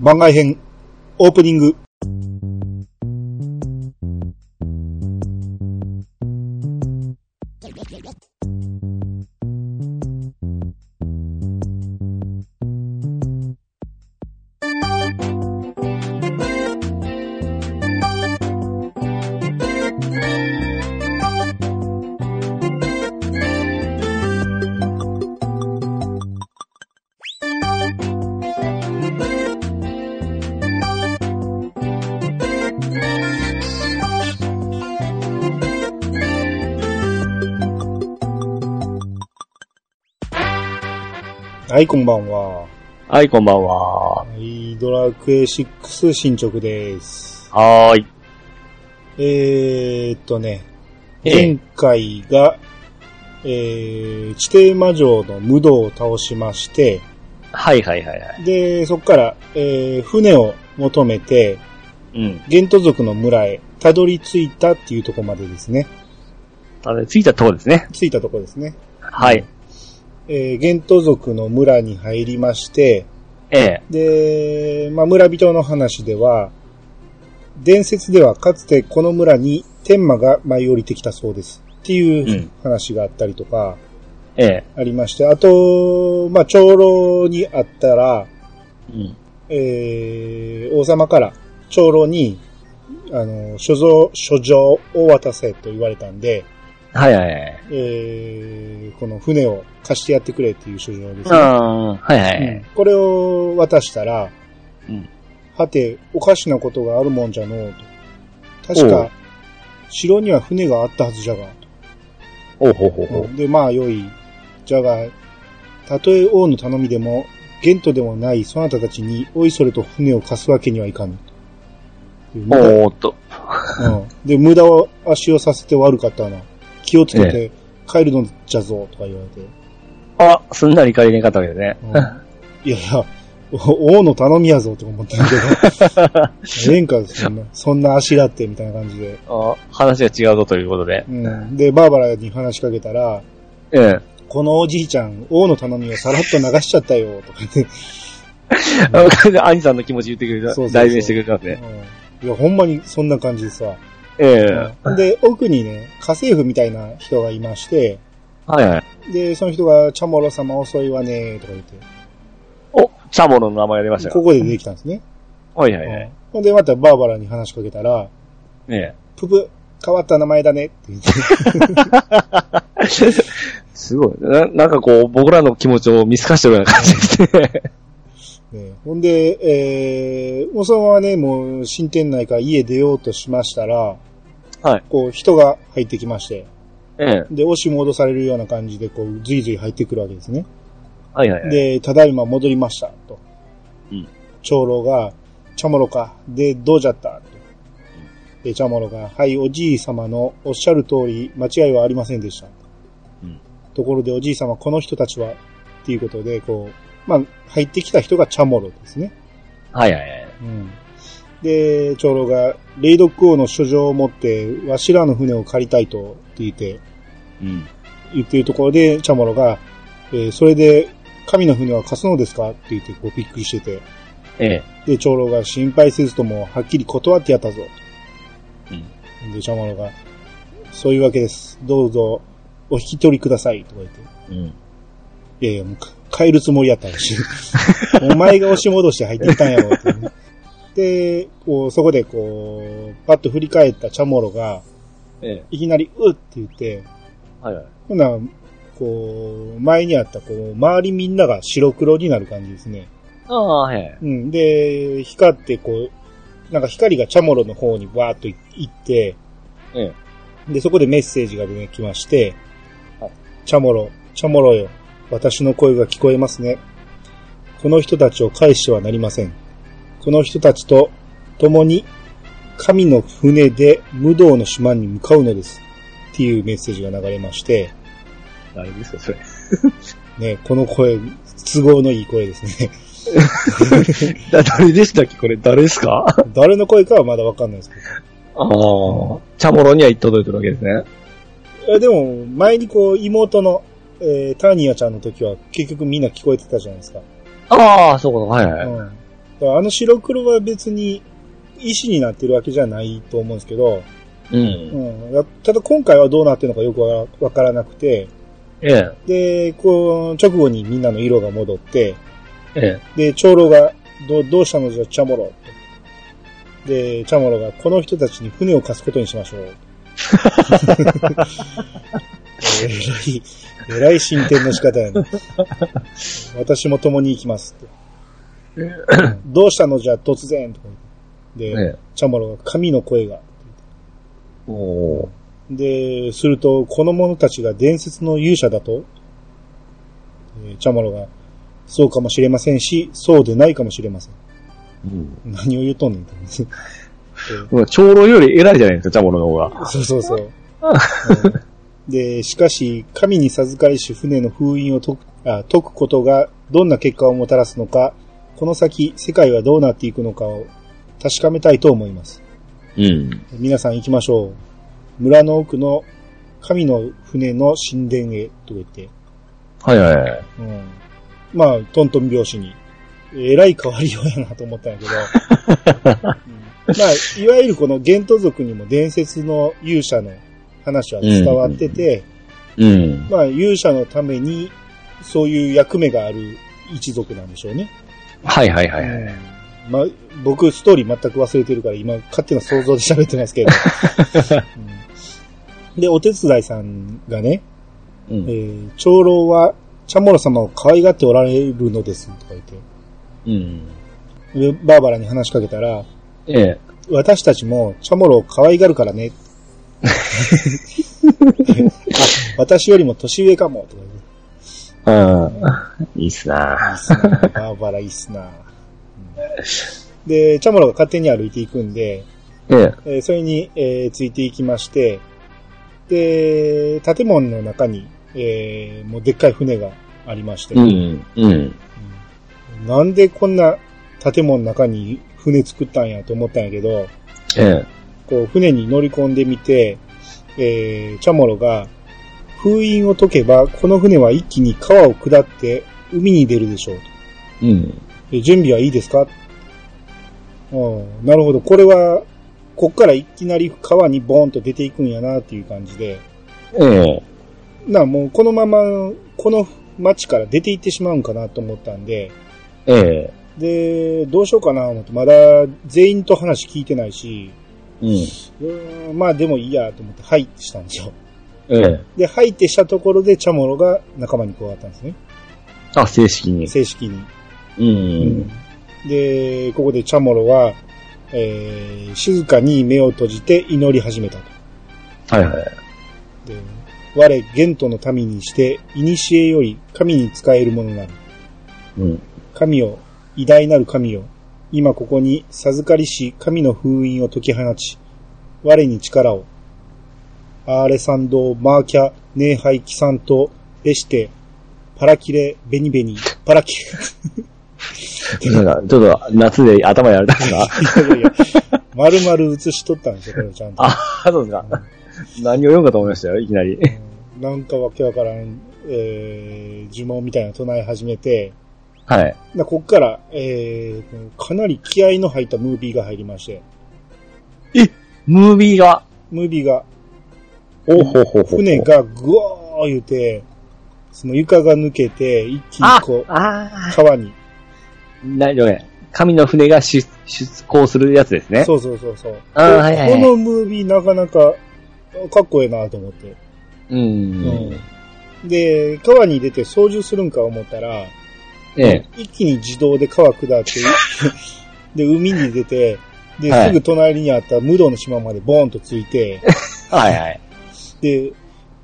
番外編、オープニング。い、こんばんは。はい、こんばんは。はい、ドラクエ6進捗です。はーい。えーっとね、え前え回が、えー、地底魔女の無道を倒しまして、はいはいはいはい。で、そこから、えー、船を求めて、うん。ゲント族の村へたどり着いたっていうところまでですね。ただ、着いたところですね。着いたところですね。はい。えー、ゲント族の村に入りまして、ええ。で、まあ、村人の話では、伝説ではかつてこの村に天魔が舞い降りてきたそうです。っていううん話があったりとか、ええ。ありまして、あと、まあ、長老にあったら、うん。えー、王様から長老に、あの、所蔵、書状を渡せと言われたんで、はいはいはい。えー、この船を貸してやってくれっていう書状ですね。ああ、はいはいはい。うんこれを渡したら、うん。はて、おかしなことがあるもんじゃのうと。確か、城には船があったはずじゃが、おうほうほうほと。で、まあ、よい。じゃが、たとえ王の頼みでも、元とでもないそなたたちに、おいそれと船を貸すわけにはいかぬ。おーっと。うん。で、無駄を足をさせて悪かったな。気をつけて帰るのじゃぞ、とか言われて。あ、すんなり借りれんかったわけね。うんいやいや、お王の頼みやぞ、とか思ってるけど。ええんか、そんな、そんなあしらって、みたいな感じで。あ話が違うぞということで。うん。で、バーバラに話しかけたら、ええ。このおじいちゃん、王の頼みをさらっと流しちゃったよ、とか言って。あ兄さんの気持ち言ってくれた。そうそうそう代弁してくれたんですね。うん。いや、ほんまにそんな感じでさ。ええ。うんで、奥にね、家政婦みたいな人がいまして、はいはい。で、その人が、チャモロ様遅いわね、とか言って、お、チャモロの名前が出ましたか？ここで出てきたんですね。はいはいはい。うんほんで、またバーバラに話しかけたら、ええ。ププ、変わった名前だねって言って。すごい。ななんかこう、僕らの気持ちを見透かしてるような感じですね。ね、ほんで、えー、もうそのままね、もう新店内から家出ようとしましたら、はい。こう人が入ってきまして、ええ。で、押し戻されるような感じで、こう、ずいずい入ってくるわけですね。はいはいはい。で、ただいま戻りました、と。うん長老が、チャモロか。で、どうじゃった？と。で、チャモロが、はい、おじい様のおっしゃる通り、間違いはありませんでした。うんところで、おじい様、この人たちは、っていうことで、こう、まあ、入ってきた人がチャモロですね。はいはいはい。うん。で、長老が、レイドック王の書状を持って、わしらの船を借りたいと、って言って、うん。言っているところで、チャモロが、えーそれで、神の船は貸すのですか？って言って、こう、びっくりしてて、ええ。で、長老が心配せずとも、はっきり断ってやったぞ。うん。で、チャモロが、そういうわけです。どうぞ、お引き取りください。とか言って、うん。いやいや、るつもりやったらしい。お前が押し戻して入ってきたんやろ、ってね、で、こう、そこでこう、パッと振り返ったチャモロが、ええ。いきなり、うっって言って、はいはい。ほな、こう、前にあった、こう、周りみんなが白黒になる感じですね。ああ、はいはい。うん。で、光って、こう、なんか光がチャモロの方にわーっと行って、ええ。で、そこでメッセージが出てきまして、はいチャモロ、チャモロよ。私の声が聞こえますね。この人たちを返してはなりません。この人たちと共に神の船で無道の島に向かうのです。っていうメッセージが流れまして、誰ですか、それ。ね、この声、都合のいい声ですね。だ誰でしたっけ？これ誰ですか？あ誰の声かはまだわかんないですけあ。チャモロには届いてるわけですね。ど。えでも、前にこう、妹の、えーターニアちゃんの時は結局みんな聞こえてたじゃないですか。ああ、そうか、はいはい。うん。だかあの白黒は別に石になってるわけじゃないと思うんですけど、う。うんん、やただ今回はどうなってるのかよくわわからなくて、ええ。で、こう、直後にみんなの色が戻って、えで、長老が、どう、どうしたのじゃ、チャモロと。で、チャモロが、この人たちに船を貸すことにしましょう。えらい、えらい進展の仕方やね。私も共に行きますって。どうしたの？じゃ、突然とか言ってで、え。えチャモロが、神の声が。え。おー。で、すると、この者たちが伝説の勇者だと、えーチャモロが、そうかもしれませんし、そうでないかもしれません。うん。何を言うとんねんと思って。まあ長老より偉いじゃないですか、ジャモの方が。そうそうそう。う んで、しかし、神に授かりし船の封印を解くあ解くことがどんな結果をもたらすのか、この先、世界はどうなっていくのかを確かめたいと思います。うん。皆さん行きましょう。村の奥の神の船の神殿へ、と言って。はいはいはい。うん。まあ、トントン拍子に。えらい変わりようやなと思ったんやけど。うんまあ、いわゆるこのゲント族にも伝説の勇者の話は伝わってて、うん。まあ、勇者のために、そういう役目がある一族なんでしょうね。はいはいはいはい。うんまあ、僕、ストーリー全く忘れてるから、今、勝手な想像で喋ってますけど。うんで、お手伝いさんがね、うん。えー長老は、チャモロ様を可愛がっておられるのです、とか言って。うん。で、バーバラに話しかけたら、ええ。私たちもチャモロを可愛がるからね。あ、私よりも年上かも、とかうん。いいっすな。バーバラいいっすな、うんで、チャモロが勝手に歩いていくんで、ええ。えーそれに、えーついていきまして、で、建物の中に、えーもうでっかい船がありまして、うん。うん。うんなんでこんな建物の中に船作ったんやと思ったんやけど、ええ。こう船に乗り込んでみて、えー、チャモロが、封印を解けば、この船は一気に川を下って海に出るでしょうと。うん。で準備はいいですか？うん、なるほど。これは、こっからいきなり川にボーンと出ていくんやなっていう感じで、ええ。な、もうこのまま、この町から出て行ってしまうんかなと思ったんで、ええ。で、どうしようかな思って、まだ全員と話聞いてないし、うん。うーんまあでもいいやと思って、はいってしたんですよ。ええ。で、はいってしたところで、チャモロが仲間に加わったんですね。あ、正式に。正式に。うん。で、ここでチャモロは、えー、静かに目を閉じて祈り始めたと。はいはい。で、我、ゲントの民にして、古より神に仕えるものなる。うん。神よ、偉大なる神よ、今ここに授かりし神の封印を解き放ち、我に力を。アーレサンドー、マーキャ、ネーハイ、キサント、レシテ、パラキレ、ベニベニ、パラキなんか、ちょっと夏で頭やられたんですか？レ。いやいや、丸々映しとったんですよ、これちゃんと。あ、そうですか。何を読むかと思いましたよ、いきなり。うんなんかわけわからん、えー、呪文みたいなの唱え始めて、はい。なこっから、えー、かなり気合の入ったムービーが入りまして、ムービーが？ムービーが、おほほほほ。船がぐわー言うて、その床が抜けて、一気にあこう、あ川に。ーなるほどね。神の船が出出港するやつですね。そうそうそうそう。はいこのムービーなかなかかっこええなと思って。う。ん。で、川に出て操縦するんか思ったら、ええ。一気に自動で川下って、で、海に出て、で、はいすぐ隣にあった無道の島までボーンと着いて、はいはい。で、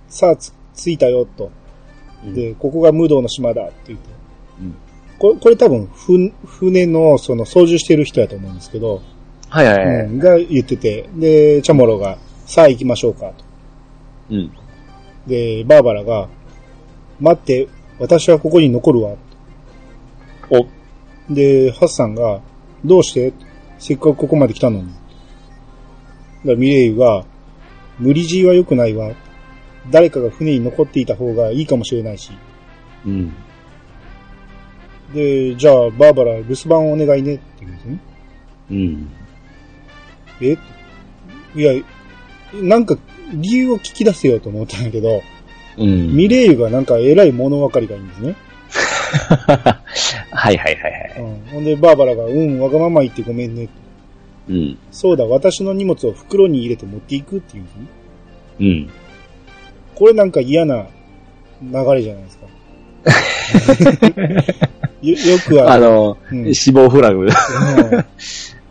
さあつ着いたよと。で、ここが無道の島だって言って。うんこれ、これ多分、ふ、船の、その、操縦してる人やと思うんですけど、はいはいはい。うん、が言ってて、で、チャモロが、さあ行きましょうかと。うん。で、バーバラが、待って、私はここに残るわ。お、で、ハッサンが、どうして？せっかくここまで来たのに。だミレイが、無理強いは良くないわ。誰かが船に残っていた方がいいかもしれないし。うん。で、じゃあ、バーバラ、留守番お願いねって言うんですね。うん。え？いや、なんか、理由を聞き出せようと思ったんだけど、うん。ミレイユがなんか偉い物分かりがいいんですね。はいはいはいはい。うん。ほんで、バーバラが、うん、わがまま言ってごめんね。うん。そうだ、私の荷物を袋に入れて持っていくっていうんですね。うん。これなんか嫌な流れじゃないですか。よよくある、あの、うん死亡フラグ。うん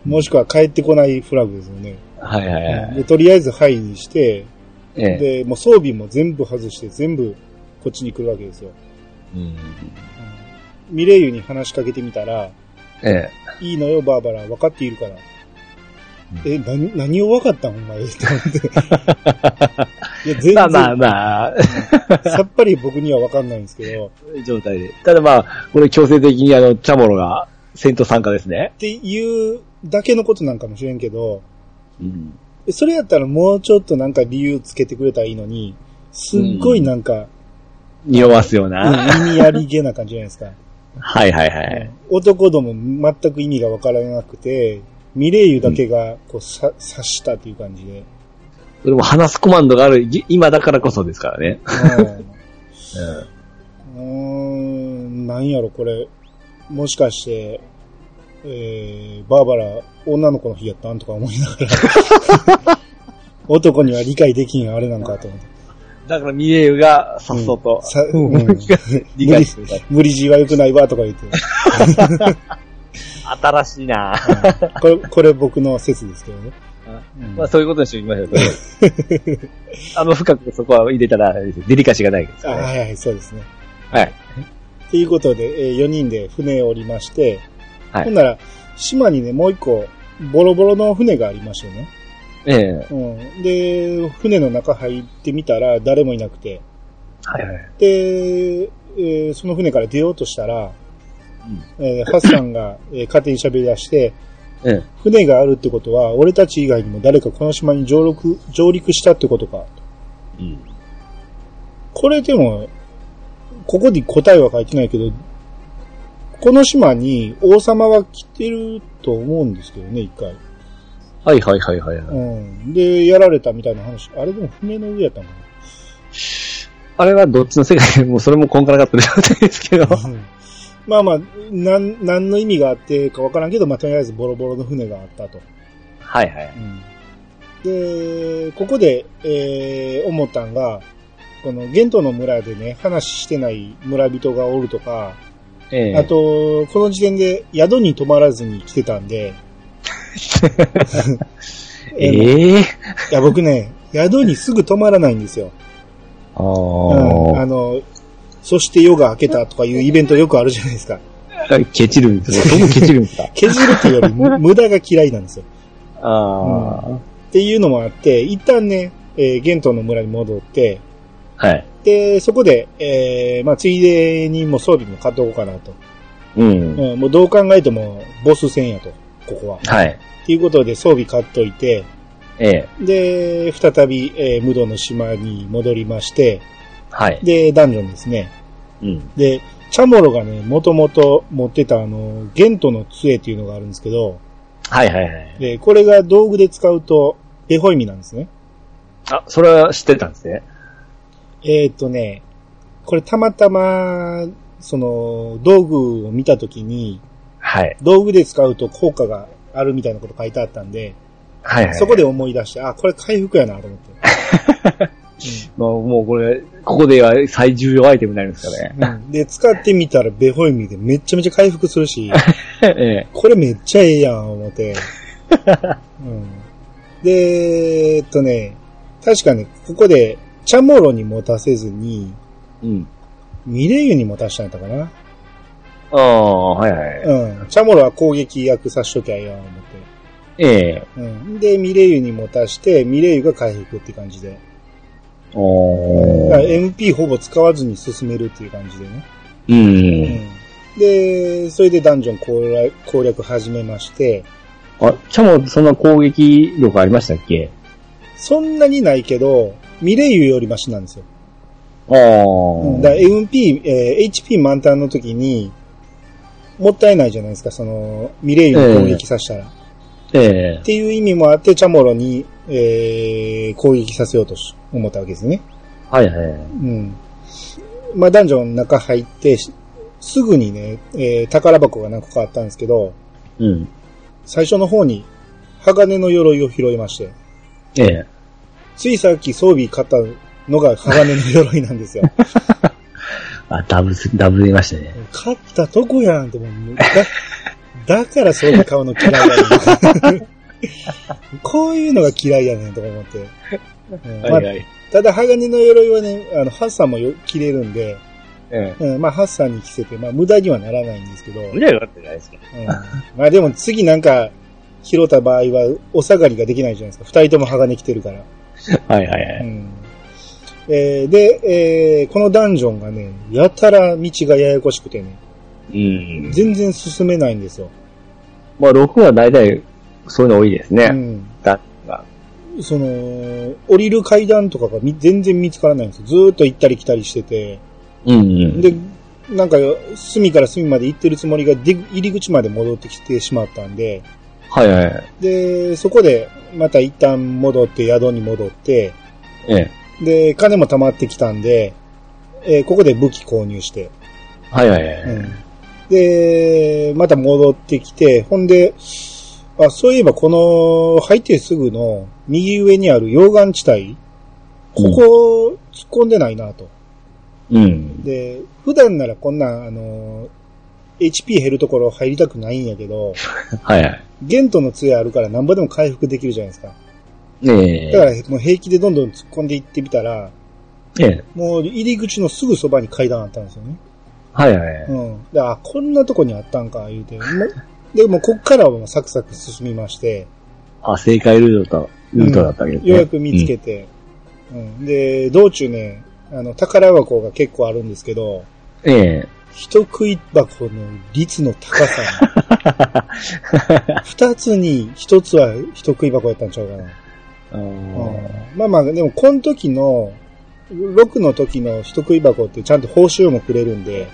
もしくは帰ってこないフラグですよね。はいはいはい。でとりあえずはいにして、ええ。で、もう装備も全部外して全部こっちに来るわけですよ。うんミレイユに話しかけてみたら、ええ。いいのよ、バーバラ。分かっているから。え、何、何を分かったんお前？って思って。いや、全然、まあまあまあ、さっぱり僕には分かんないんですけど、状態で。ただまあ、これ強制的にあの、チャモロが戦闘参加ですね。っていうだけのことなんかもしれんけど、うん。それやったらもうちょっとなんか理由つけてくれたらいいのに、すっごいなんか、匂わすよううんな。意味ありげな感じじゃないですか。はいはいはい。男ども全く意味がわからなくて、ミレイユだけがこうさ、察したという感じで。それも話すコマンドがあるぎ今だからこそですからね。うんうーん、なんやろ、これ。もしかして、えー、バーバラ、女の子の日やったんとか思いながら。男には理解できんあれなんかと思って。だからミレイユがさっそうと、さうんうん理解してた。無理強いは良くないわとか言って。新しいなこれ、これ僕の説ですけどね。うんまあそういうことにしておきましょう。あの深くそこは入れたら、デリカシーがないですはいはい、そうですね。はい。ということで、え4人で船を降りまして、はいほんなら、島にね、もう一個、ボロボロの船がありましてね。ええうん。で、船の中入ってみたら、誰もいなくて。はいはい。で、えーその船から出ようとしたら、えーハッサンが、えー勝手に喋り出して、ええ。船があるってことは、俺たち以外にも誰かこの島に上陸、上陸したってことか。うん。これでも、ここに答えは書いてないけど、この島に王様は来てると思うんですけどね、一回。はいはいはいはい。うん。で、やられたみたいな話。あれでも船の上やったの？かあれはどっちの世界でもうそれもこんからかった状態ですけど。な。うんまあまあ、なん、何の意味があってかわからんけど、まあとりあえずボロボロの船があったと。はいはい。うん。で、ここで、えー、思ったんが、この、ゲントの村でね、話してない村人がおるとか、ええ。あ、と、この時点で宿に泊まらずに来てたんで、えいえや、僕ね、宿にすぐ泊まらないんですよ。あうん。ああ。の、そして夜が明けたとかいうイベントよくあるじゃないですか。ケチるんですよ。どこケチるんですか？削 るっていうよりむ無駄が嫌いなんですよ。あっていうのもあって、一旦ね、えーゲントの村に戻って、あ。はい。で、そこで、えーまあ、ついでにもう装備も買っておこうかなと。うん。うん、もうどう考えてもボス戦やと、ここは。はい。っていうことで装備買っといて、ええ。で、再び、えー、無道の島に戻りまして、はい。で、ダンジョンですね。うん。で、チャモロがね、もともと持ってたあの、ゲントの杖っていうのがあるんですけど、はいはいはい。で、これが道具で使うと、ベホイミなんですね。あ、それは知ってたんですね。えーっ、とね、これたまたま、その、道具を見たときに、はい。道具で使うと効果があるみたいなこと書いてあったんで、はいはい。そこで思い出して、あ、これ回復やなと思って。まあ、もうこれ、ここでは最重要アイテムになるんですかね。うんで、使ってみたらベホイミでめっちゃめちゃ回復するし、ええ。これめっちゃええやん、思って。うん、で、えっとね、確かね、ここで、チャモロに持たせずに、うん。ミレイユに持たしたんやったかな。ああ、はいはい。うん。チャモロは攻撃役さしときゃええやん、思って。ええ。うん。で、ミレイユに持たして、ミレイユが回復って感じで。おだから MP ほぼ使わずに進めるっていう感じでね。う。うんん。で、それでダンジョン攻略攻略始めまして、あ、チャモそんな攻撃力ありましたっけ？そんなにないけど、ミレイユよりマシなんですよ。ああ。だから MP、えー HP 満タンの時に、もったいないじゃないですか、その、ミレイユに攻撃させたら。ええっていう意味もあって、チャモロに、えー、攻撃させようとし思ったわけですね。はいはい。うん。まあ、ダンジョンの中入って、しすぐにね、えー、宝箱が何個かあったんですけど、うん。最初の方に、鋼の鎧を拾いまして、ええついさっき装備買ったのが鋼の鎧なんですよ。あ、ダブす、ダブりましたね。買ったとこやんってもう、だ、だから装備買うの嫌いやねん。こういうのが嫌いやねんとか思って。うんまあはい。ただ、鋼の鎧はね、あの、ハッサンもよ着れるんで、ええうん、まあ、ハッサンに着せて、まあ、無駄にはならないんですけど、うん、無理はってないですか。まあ、でも次なんか、拾った場合は、お下がりができないじゃないですか。二人とも鋼着てるから。はいはいはい。うん。えーで、えーこのダンジョンがね、やたら道がややこしくてね、うん。全然進めないんですよ。まあ、6は大体、そういうの多いですね。うん。だが。その、降りる階段とかがみ全然見つからないんですよ。ずーっと行ったり来たりしてて。うんうん。で、なんか、隅から隅まで行ってるつもりが、で入り口まで戻ってきてしまったんで、はいはい。で、そこで、また一旦戻って、宿に戻って、ええ。で、金も溜まってきたんで、えーここで武器購入して、はいはいはい。うんで、また戻ってきて、ほんで、あ、そういえばこの、入ってすぐの右上にある溶岩地帯、ここ、突っ込んでないなと。うん。で、普段ならこんな、あの、HP 減るところ入りたくないんやけど、はいはい。ゲントの杖あるから何ぼでも回復できるじゃないですか。ええ。だからもう平気でどんどん突っ込んでいってみたら、ええ。もう入り口のすぐそばに階段あったんですよね。はいはい。うん。で、あ、こんなとこにあったんか、言うて。もうでも、こっからはもうサクサク進みまして、あ、正解ルートと、ルートだったわけですね。ようやく見つけて、うん。で、道中ね、あの、宝箱が結構あるんですけど、うん。え人食い箱の率の高さに、二つに一つは人食い箱やったんちゃうかな。まあまあ、でも、この時の、6の時の人食い箱ってちゃんと報酬もくれるんで、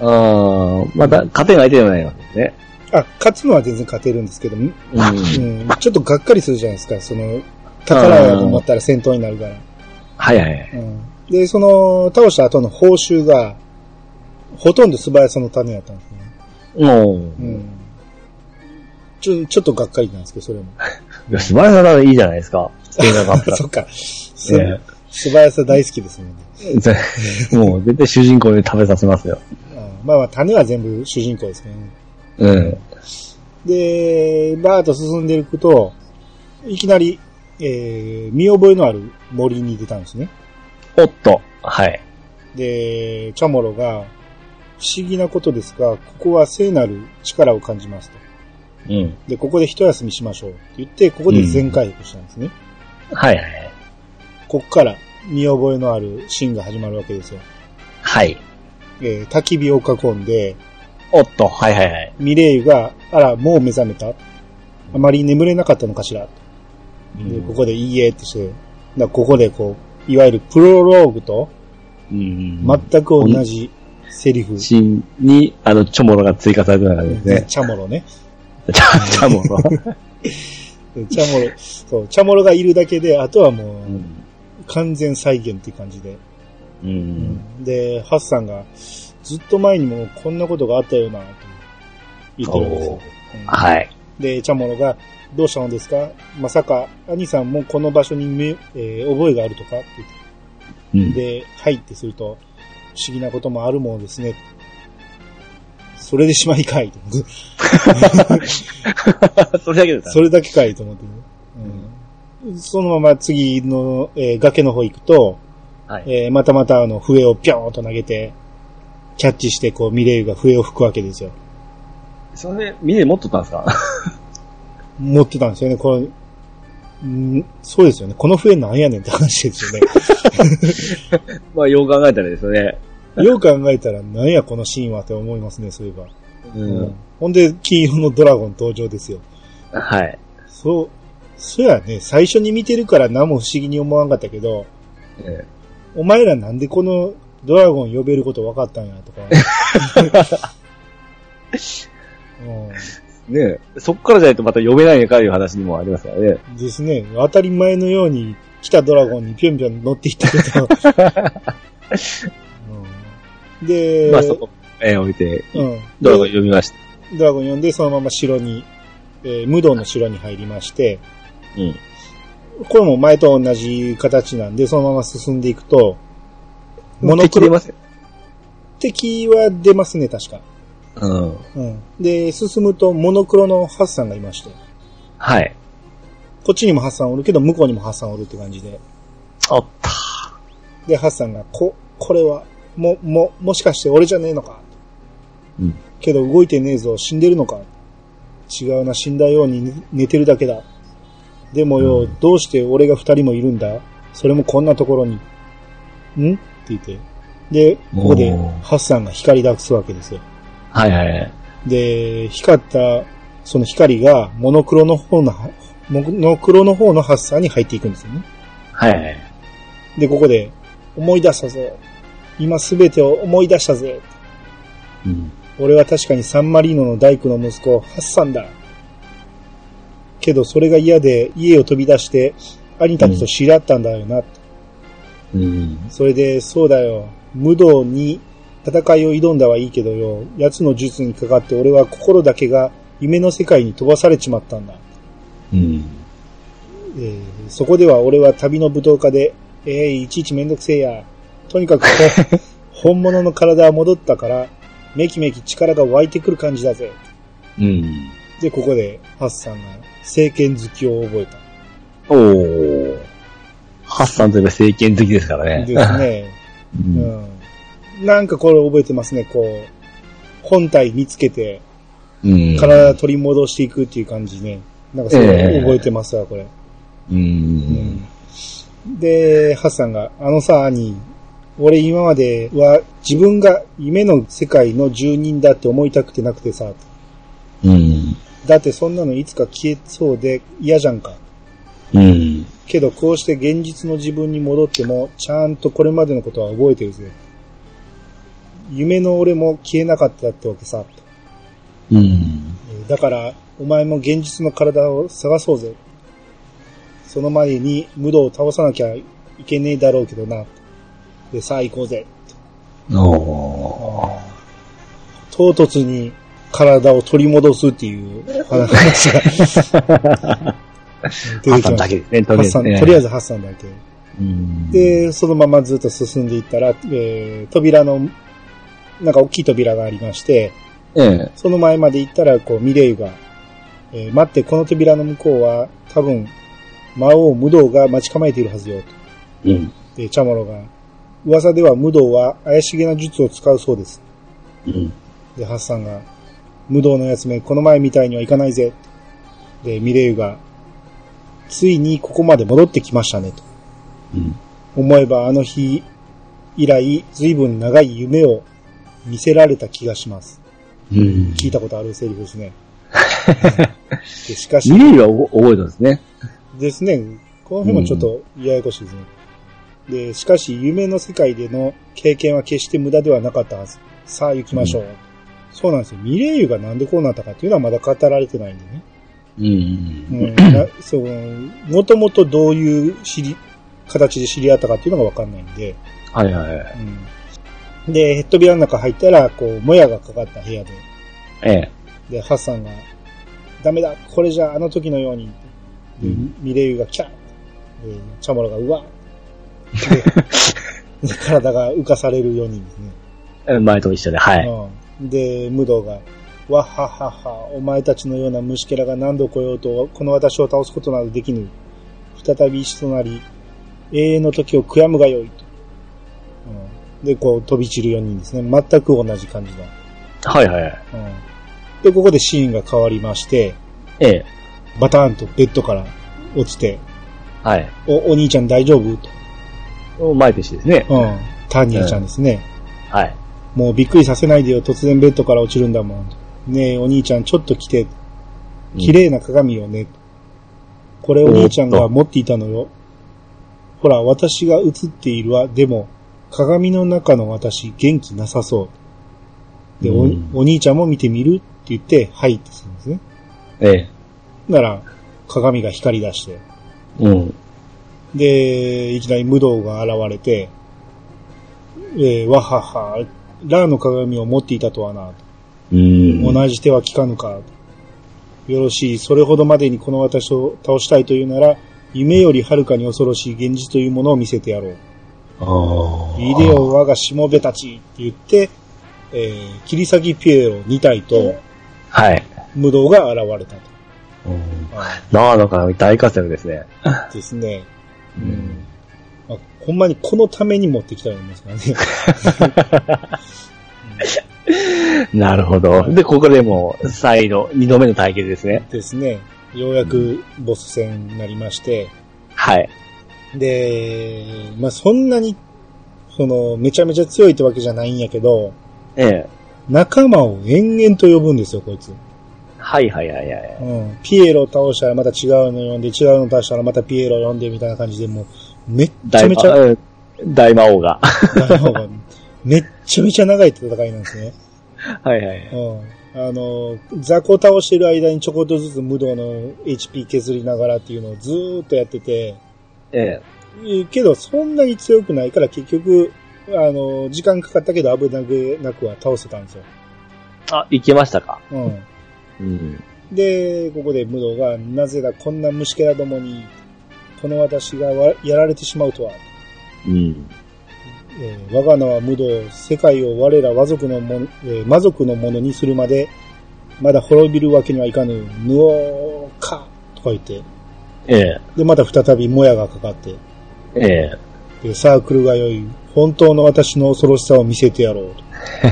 あー、また、勝てない手ではないわけですね。あ、勝つのは全然勝てるんですけど、うん、うん。ちょっとがっかりするじゃないですか、その、宝やと思ったら戦闘になるから。はいはい。うん、で、その、倒した後の報酬が、ほとんど素早さの種やったんですね。うん。ちょ、ちょっとがっかりなんですけど、それも。いや素晴らしさはいいじゃないですか。そっか。すえ素早さ大好きですもんね。え もう絶対主人公で食べさせますよ。うんまあまあ、種は全部主人公ですね。うん。で、バーッと進んでいくと、いきなり、えー、見覚えのある森に出たんですね。おっと。はい。で、チャモロが、不思議なことですが、ここは聖なる力を感じますと。うん。で、ここで一休みしましょうって言って、ここで全回復したんですね。はいはい。ここから見覚えのあるシーンが始まるわけですよ。はい。えー焚き火を囲んで、おっと。はいはいはい。ミレイユが、あら、もう目覚めたあまり眠れなかったのかしら、でここでいいえってして、だここでこう、いわゆるプロローグとうん。全く同じセリフ。シーンに、あの、チョモロが追加されてる中ですね。チャモロね。チャモロ。で チャモロ、そう、チャモロがいるだけで、あとはもう、うん。完全再現っていう感じで。うん。で、ハッサンが、ずっと前にもこんなことがあったよな、と言ってるわけですよ。うんはい。で、チャモロが、どうしたのですか？まさか、兄さんもこの場所にめ、えー覚えがあるとかって言ってうん。で、はいってすると、不思議なこともあるものですね。それでしまいかいと思って。それだけだそれだけかいと思ってね、うん。そのまま次の、えー崖の方行くと、はい。えーまたまたあの笛をぴょーんと投げて、キャッチしてこうミレイユが笛を吹くわけですよ。それ、ミネ持っとったんですか？持ってたんですよね。これ、んそうですよね。この笛なんやねんって話ですよね。まあ、よう考えたらですよね。よう考えたらなんやこのシーンはって思いますね、そういえば。ううん。ほんで、黄色のドラゴン登場ですよ。はい。そう、そうやね。最初に見てるから何も不思議に思わんかったけど、えお前らなんでこのドラゴン呼べること分かったんやとか。うん。ねそっからじゃないとまた読めないのかいう話にもありますからね。ですね。当たり前のように来たドラゴンにぴょんぴょん乗っていったけど。うん、で、まあそこ、えー置いて、うん。ドラゴンで読みました。ドラゴン読んで、そのまま城に、えー、無道の城に入りまして、うん。これも前と同じ形なんで、そのまま進んでいくと、モノクロ。敵は出ますね、確か。うん。うん。で、進むと、モノクロのハッサンがいまして、はい。こっちにもハッサンおるけど、向こうにもハッサンおるって感じで。おった。で、ハッサンが、こ、これは、も、も、もしかして俺じゃねえのか？うん。けど動いてねえぞ、死んでるのか？違うな、死んだように寝寝てるだけだ。でもよ、うんどうして俺が二人もいるんだ？それもこんなところに。ん？って言って。で、ここでハッサンが光り出すわけですよ。はいはい。で、光った、その光がモノクロの方の、モノクロの方のハッサンに入っていくんですよね。はいはい。で、ここで、思い出したぞ。今すべてを思い出したぜ。うん。俺は確かにサンマリーノの大工の息子、ハッサンだ。けどそれが嫌で家を飛び出して、兄たちと知り合ったんだよな。うん。それで、そうだよ。無道に戦いを挑んだはいいけどよ。奴の術にかかって俺は心だけが夢の世界に飛ばされちまったんだ。うん。えーそこでは俺は旅の舞踏家で、えー、いちいちめんどくせえや。とにかくほ 本物の体は戻ったから、めきめき力が湧いてくる感じだぜ。うん。で、ここで、ハッサンが、政権好きを覚えた。おー。ハッサンといえば政権好きですからね。ですね。う。うんん。なんかこれ覚えてますね、こう、本体見つけて、うん。体取り戻していくっていう感じね。なんかそうええ覚えてますわ、これ。う。うんん。で、ハッサンが、あのさ、兄、俺今までは自分が夢の世界の住人だって思いたくてなくてさ、うん。だってそんなのいつか消えそうで嫌じゃんか。うん。けどこうして現実の自分に戻っても、ちゃんとこれまでのことは覚えてるぜ。夢の俺も消えなかったってわけさ。うん。えーだから、お前も現実の体を探そうぜ。その前に無道を倒さなきゃいけねえだろうけどな。で、さあ行こうぜ。おー。唐突に体を取り戻すっていう話が ハッサンだけですね、とりあえずね。とりあえずハッサンだけ。うん。で、そのままずっと進んでいったら、えー扉の、なんか大きい扉がありまして、ええ。その前まで行ったら、こう、ミレイが、えー待って、この扉の向こうは、多分、魔王無道が待ち構えているはずよ。とうん。で、チャモロが、噂では無道は怪しげな術を使うそうです。うん。で、ハッサンが、無道のやつめ、この前みたいにはいかないぜ。で、ミレイユが、ついにここまで戻ってきましたね、と。うん。思えばあの日以来、随分長い夢を見せられた気がします。うん。聞いたことあるセリフですね。でしかしミ、レイはお覚えたんですね。ですね、この辺もちょっとややこしいですね。で、しかし夢の世界での経験は決して無駄ではなかったはず。さあ行きましょう。そうなんですよ。ミレイユがなんでこうなったかっていうのはまだ語られてないんでね。うん。うん、なそう、もともとどういう知り、形で知り合ったかっていうのがわかんないんで、はいはいはい。うん。で、ヘッドビアの中入ったら、こう、もやがかかった部屋で、ええ。で、ハッサンが、ダメだ、これじゃあの時のように、でうんミレイユがキャーで、チャモロがうわ 体が浮かされる4人ですね。前と一緒で、はい。うん、で、ムドが、わっはっはっは、お前たちのような虫けらが何度来ようと、この私を倒すことなどできぬ。再び一となり、永遠の時を悔やむがよいと。うん、で、こう飛び散る4人ですね。全く同じ感じの。はいはいはい。うん、で、ここでシーンが変わりまして、ええ。バターンとベッドから落ちて、はい。お、お兄ちゃん大丈夫？と。前と一緒ですね。うん。ターニアちゃんですね。はい。もうびっくりさせないでよ。突然ベッドから落ちるんだもん。ねえ、お兄ちゃんちょっと来て。綺麗な鏡をね。これお兄ちゃんが持っていたのよ。ほら、私が映っているわ。でも、鏡の中の私、元気なさそう。で、おうんお兄ちゃんも見てみる言って、はいってするんですね。ええ。なら、鏡が光り出して、うん。で、いきなり無道が現れて、えー、わはは、ラーの鏡を持っていたとはな、うん。同じ手は効かぬか。よろしい、それほどまでにこの私を倒したいというなら、夢よりはるかに恐ろしい現実というものを見せてやろう。ああ。いでよ我がしもべたちって言って、えー、切り裂きピエロ2体とはい。無道が現れたと。うん。あなあ、なんか大活躍ですね。ーですね。うん。まあ、ほんまにこのために持ってきたようなもんですからね。なるほど。で、ここでもう、再度、二度目の対決ですね。ですね。ようやくボス戦になりまして、はい。で、まあ、そんなに、その、めちゃめちゃ強いってわけじゃないんやけど、ええ。仲間を延々と呼ぶんですよ、こいつ。はいはいはいはい。うん。ピエロ倒したらまた違うの呼んで、違うの倒したらまたピエロ呼んでみたいな感じで、もう、めっちゃ大めちゃ、大魔王が。大魔王がめっちゃめちゃ長い戦いなんですね。はいはい。うん。あの、雑魚倒してる間にちょこっとずつ無道の HP 削りながらっていうのをずーっとやってて、ええ。えーけどそんなに強くないから結局、あの、時間かかったけど危なげなくは倒せたんですよ。あ、いけましたか？うん。うん。で、ここで無道が、なぜだこんな虫けらどもに、この私がわやられてしまうとは、うん。えー我が名は無道、世界を我ら和族のもの、えー魔族のものにするまで、まだ滅びるわけにはいかぬ、ぬおーか、とか言って、ええ。でで、また再びもやがかかって、ええ。でサークルが良い、本当の私の恐ろしさを見せてやろうと。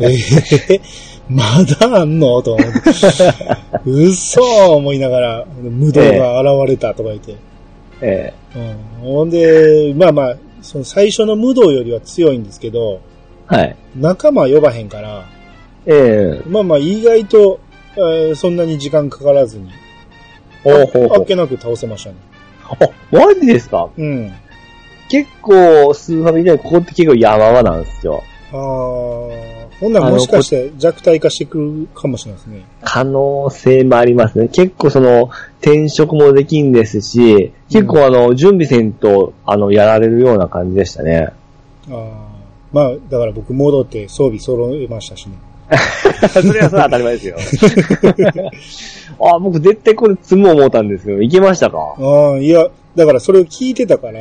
えーまだあんの？と思って。嘘思いながら、無道が現れたとか言って。えうん。ほんで、まあまあ、その最初の無道よりは強いんですけど、え。はい。仲間呼ばへんから、ええ。まあまあ意外と、えーそんなに時間かからずに、ほうほうほう。あっけなく倒せましたね。あ、マジですか？うん。結構、スーファミでここって結構山場なんですよ。あー、ほんならもしかして弱体化してくるかもしれないですね。可能性もありますね。結構その、転職もできんですし、結構あの、準備せんと、あの、やられるような感じでしたね。あーまあ、だから僕戻って装備揃えましたしね。それはそれは当たり前ですよ。あ、僕絶対これ積も思ったんですけど、いけましたか？ああ、いや、だからそれを聞いてたから、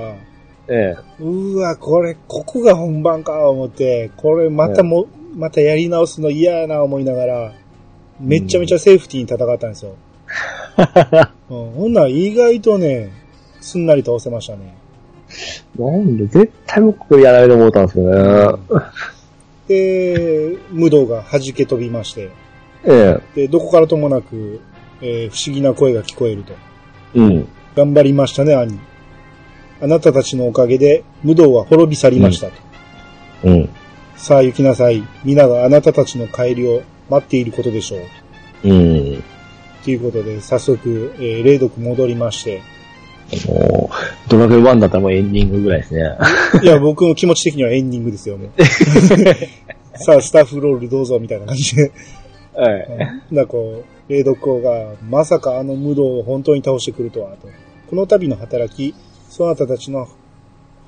ええ。うわ、これ、ここが本番か、思って、これまたも、またやり直すの嫌やな、思いながら、めちゃめちゃセーフティーに戦ったんですよ。うん、ほんなら意外とね、すんなり倒せましたね。なんで、絶対僕これやられると思ったんですけどね。で、無道が弾け飛びまして、ええ。で、どこからともなく、えー不思議な声が聞こえると。うん。頑張りましたね、兄。あなたたちのおかげで、無道は滅び去りましたと。うん。さあ行きなさい。皆があなたたちの帰りを待っていることでしょう。うん。ということで、早速、えー、霊読戻りまして。もう、ドラクエ1だったらもうエンディングぐらいですね。いや、僕の気持ち的にはエンディングですよね。さあ、スタッフロールどうぞ、みたいな感じで。はい。な、こう、霊読王が、まさかあの無道を本当に倒してくるとは、と。この度の働き、そなたたちの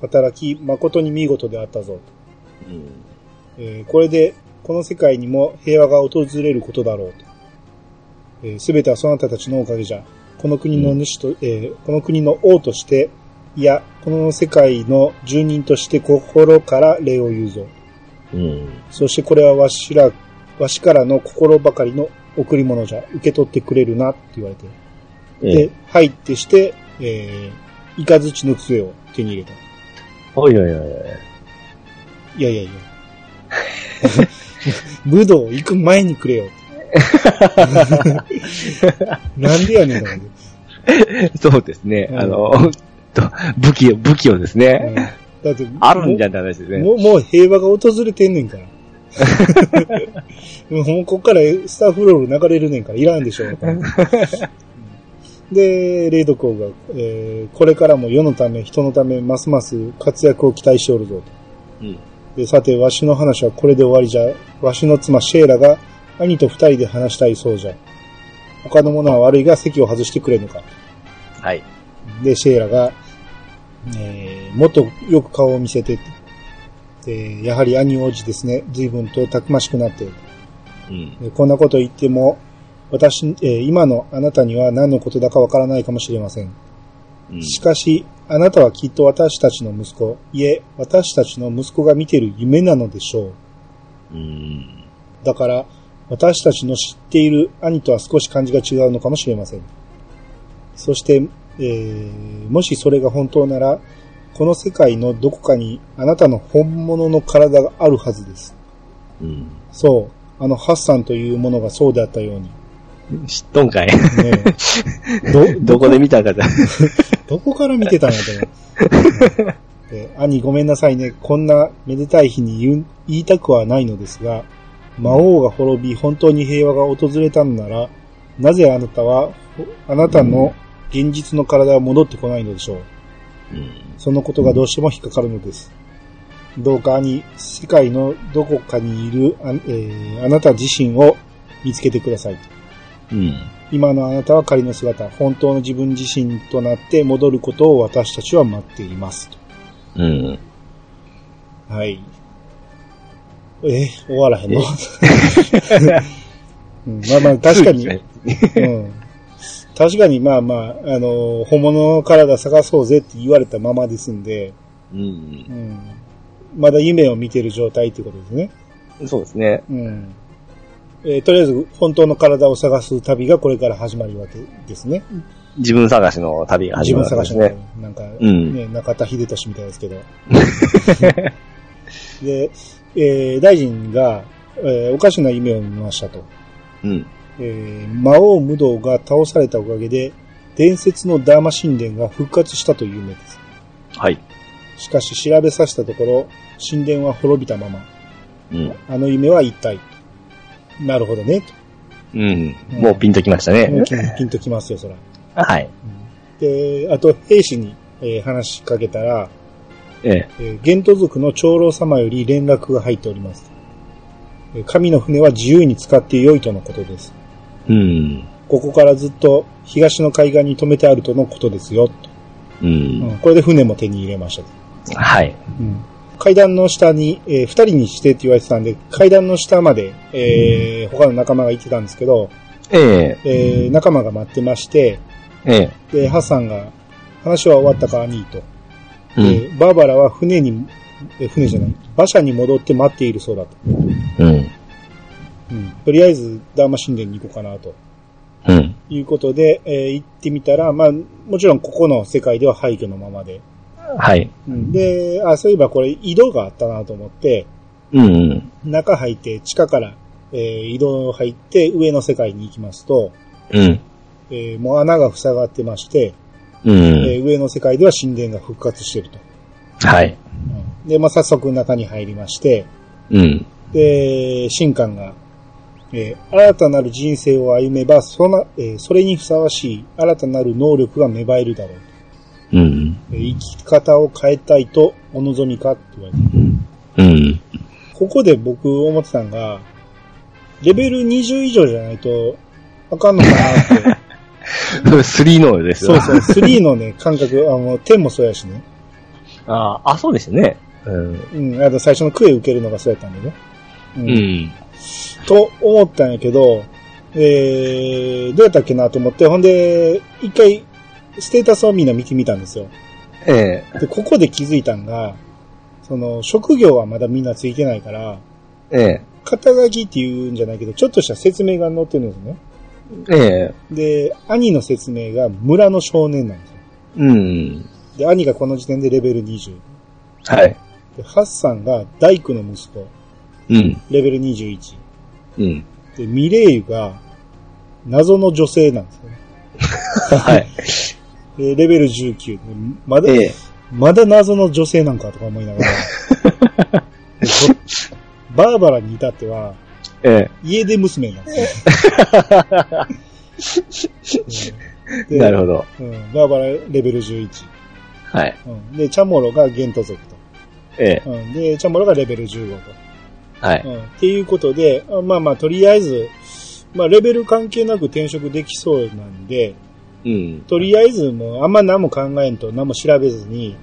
働き、誠に見事であったぞ。うん。えーこれで、この世界にも平和が訪れることだろうと。すべてはそなたたちのおかげじゃ。この国の主と、えーこの国の王として、いや、この世界の住人として心から礼を言うぞ。うん。そしてこれはわしら、わしからの心ばかりの贈り物じゃ。受け取ってくれるなって言われて。ええで、はいってして、えー、イカズチの杖を手に入れた。おいおいおいおい。いやいやいや。武道行く前にくれよ。なんでやねん。そうですね。うんあの、と武器を、武器をですね。うんだって、あるんじゃんって話ですね。もう、もう平和が訪れてんねんから。もうこっからスタッフロール流れるねんからいらんでしょ。うんで、レイドコーが、えーこれからも世のため、人のため、ますます活躍を期待しておるぞと。うん。で、さて、わしの話はこれで終わりじゃ。わしの妻シェーラが兄と二人で話したいそうじゃ。他の者は悪いが席を外してくれぬか。はい。で、シェーラが、えーもっとよく顔を見せて。で、やはり兄王子ですね。随分とたくましくなって。うん。でこんなこと言っても、私、えー今のあなたには何のことだかわからないかもしれません。うん。しかし、あなたはきっと私たちの息子、いえ、私たちの息子が見ている夢なのでしょう。うん。だから、私たちの知っている兄とは少し感じが違うのかもしれません。そして、えーもしそれが本当なら、この世界のどこかにあなたの本物の体があるはずです。うん。そう。あのハッサンというものがそうであったように。知っとんかい。ねえ ど、どこ？で見たかじゃ。どこから見てたんやと思う。で 兄ごめんなさいね。こんなめでたい日に言う言いたくはないのですが、魔王が滅び本当に平和が訪れたのなら、なぜあなたは、あなたの現実の体は戻ってこないのでしょう？うん。そのことがどうしても引っかかるのです。どうか兄、世界のどこかにいるあ,、えーあなた自身を見つけてください。うん。今のあなたは仮の姿、本当の自分自身となって戻ることを私たちは待っています。うん。はい。え、終わらへんの、うんまあまあ、確かに、うん。確かに、まあまあ、あの、本物の体探そうぜって言われたままですんで、うんう。ん。まだ夢を見てる状態っていうことですね。そうですね。うん。えーとりあえず、本当の体を探す旅がこれから始まるわけですね。自分探しの旅が始自分まるわけ探しの、ですね。なんか、うんね、中田秀俊みたいですけど。で、えー大臣が、えーおかしな夢を見ましたと。うん。えー魔王無道が倒されたおかげで、伝説のダーマ神殿が復活したという夢です。はい。しかし調べさせたところ、神殿は滅びたまま。うん。あの夢は一体。なるほどね。うん。もうピンときましたね。とピンピンときますよ、そら。はい。で、あと、兵士に、えー話しかけたら、ええ。えー、ゲント族の長老様より連絡が入っております。えー神の船は自由に使ってよいとのことです。うん。ここからずっと東の海岸に止めてあるとのことですよ。とう。うんん、これで船も手に入れましたと。はい。うん、階段の下に、えー二人にしてって言われてたんで、階段の下まで、えー他の仲間が行ってたんですけど、ええ。えー仲間が待ってまして、ええ。で、ハッサンが、話は終わったか、兄と。うん。で、バーバラは船に、え船じゃない、馬車に戻って待っているそうだと。うん。うん。とりあえず、ダーマ神殿に行こうかな、とうん。いうことで、えー行ってみたら、まあ、もちろんここの世界では廃墟のままで。はい。うん、で、あ、そういえばこれ井戸があったなと思って、うん。中入って、地下から、えー井戸入って上の世界に行きますと、うん。えーもう穴が塞がってまして、うん。えー上の世界では神殿が復活していると。はい。うんで、まあ、早速中に入りまして、うん。で、神官が、えー新たなる人生を歩めば、その、えーそれにふさわしい新たなる能力が芽生えるだろう。うん。えー生き方を変えたいとお望みかって言われて。うん。ここで僕思ってたん。が、レベル20以上じゃないと、あかん。のかなって。それ3のですよ。そうそう、3のね、感覚、あの、10もそうやしね。ああ、そうですね。うん。うん、あと最初のクエ受けるのがそうやったん。でね。ううん。と思ったん。やけど、えー、どうやったっけなと思って、ほん。で、一回、ステータスをみんな見てみたんですよ。ええ。で、ここで気づいたんが、その、職業はまだみんなついてないから、ええ。肩書きっていうんじゃないけど、ちょっとした説明が載ってるんですね。ええ。で、兄の説明が村の少年なんですよ。うん。で、兄がこの時点でレベル20。はい。で、ハッサンが大工の息子、うん。レベル21。うん。で、ミレイユが謎の女性なんですよね。はい。で、レベル19。でまだ、ええ。まだ謎の女性なんかとか思いながら。で バーバラに至っては、え家出娘なんです。なるほど。うん、バーバラレベル11。はい。うん、で、チャモロがゲント族と。ええ。うん、で、チャモロがレベル15と。はい。うん。っていうことで、あまあまあ、とりあえず、まあ、レベル関係なく転職できそうなんで、うん。とりあえずもう、あんま何も考えんと何も調べずに、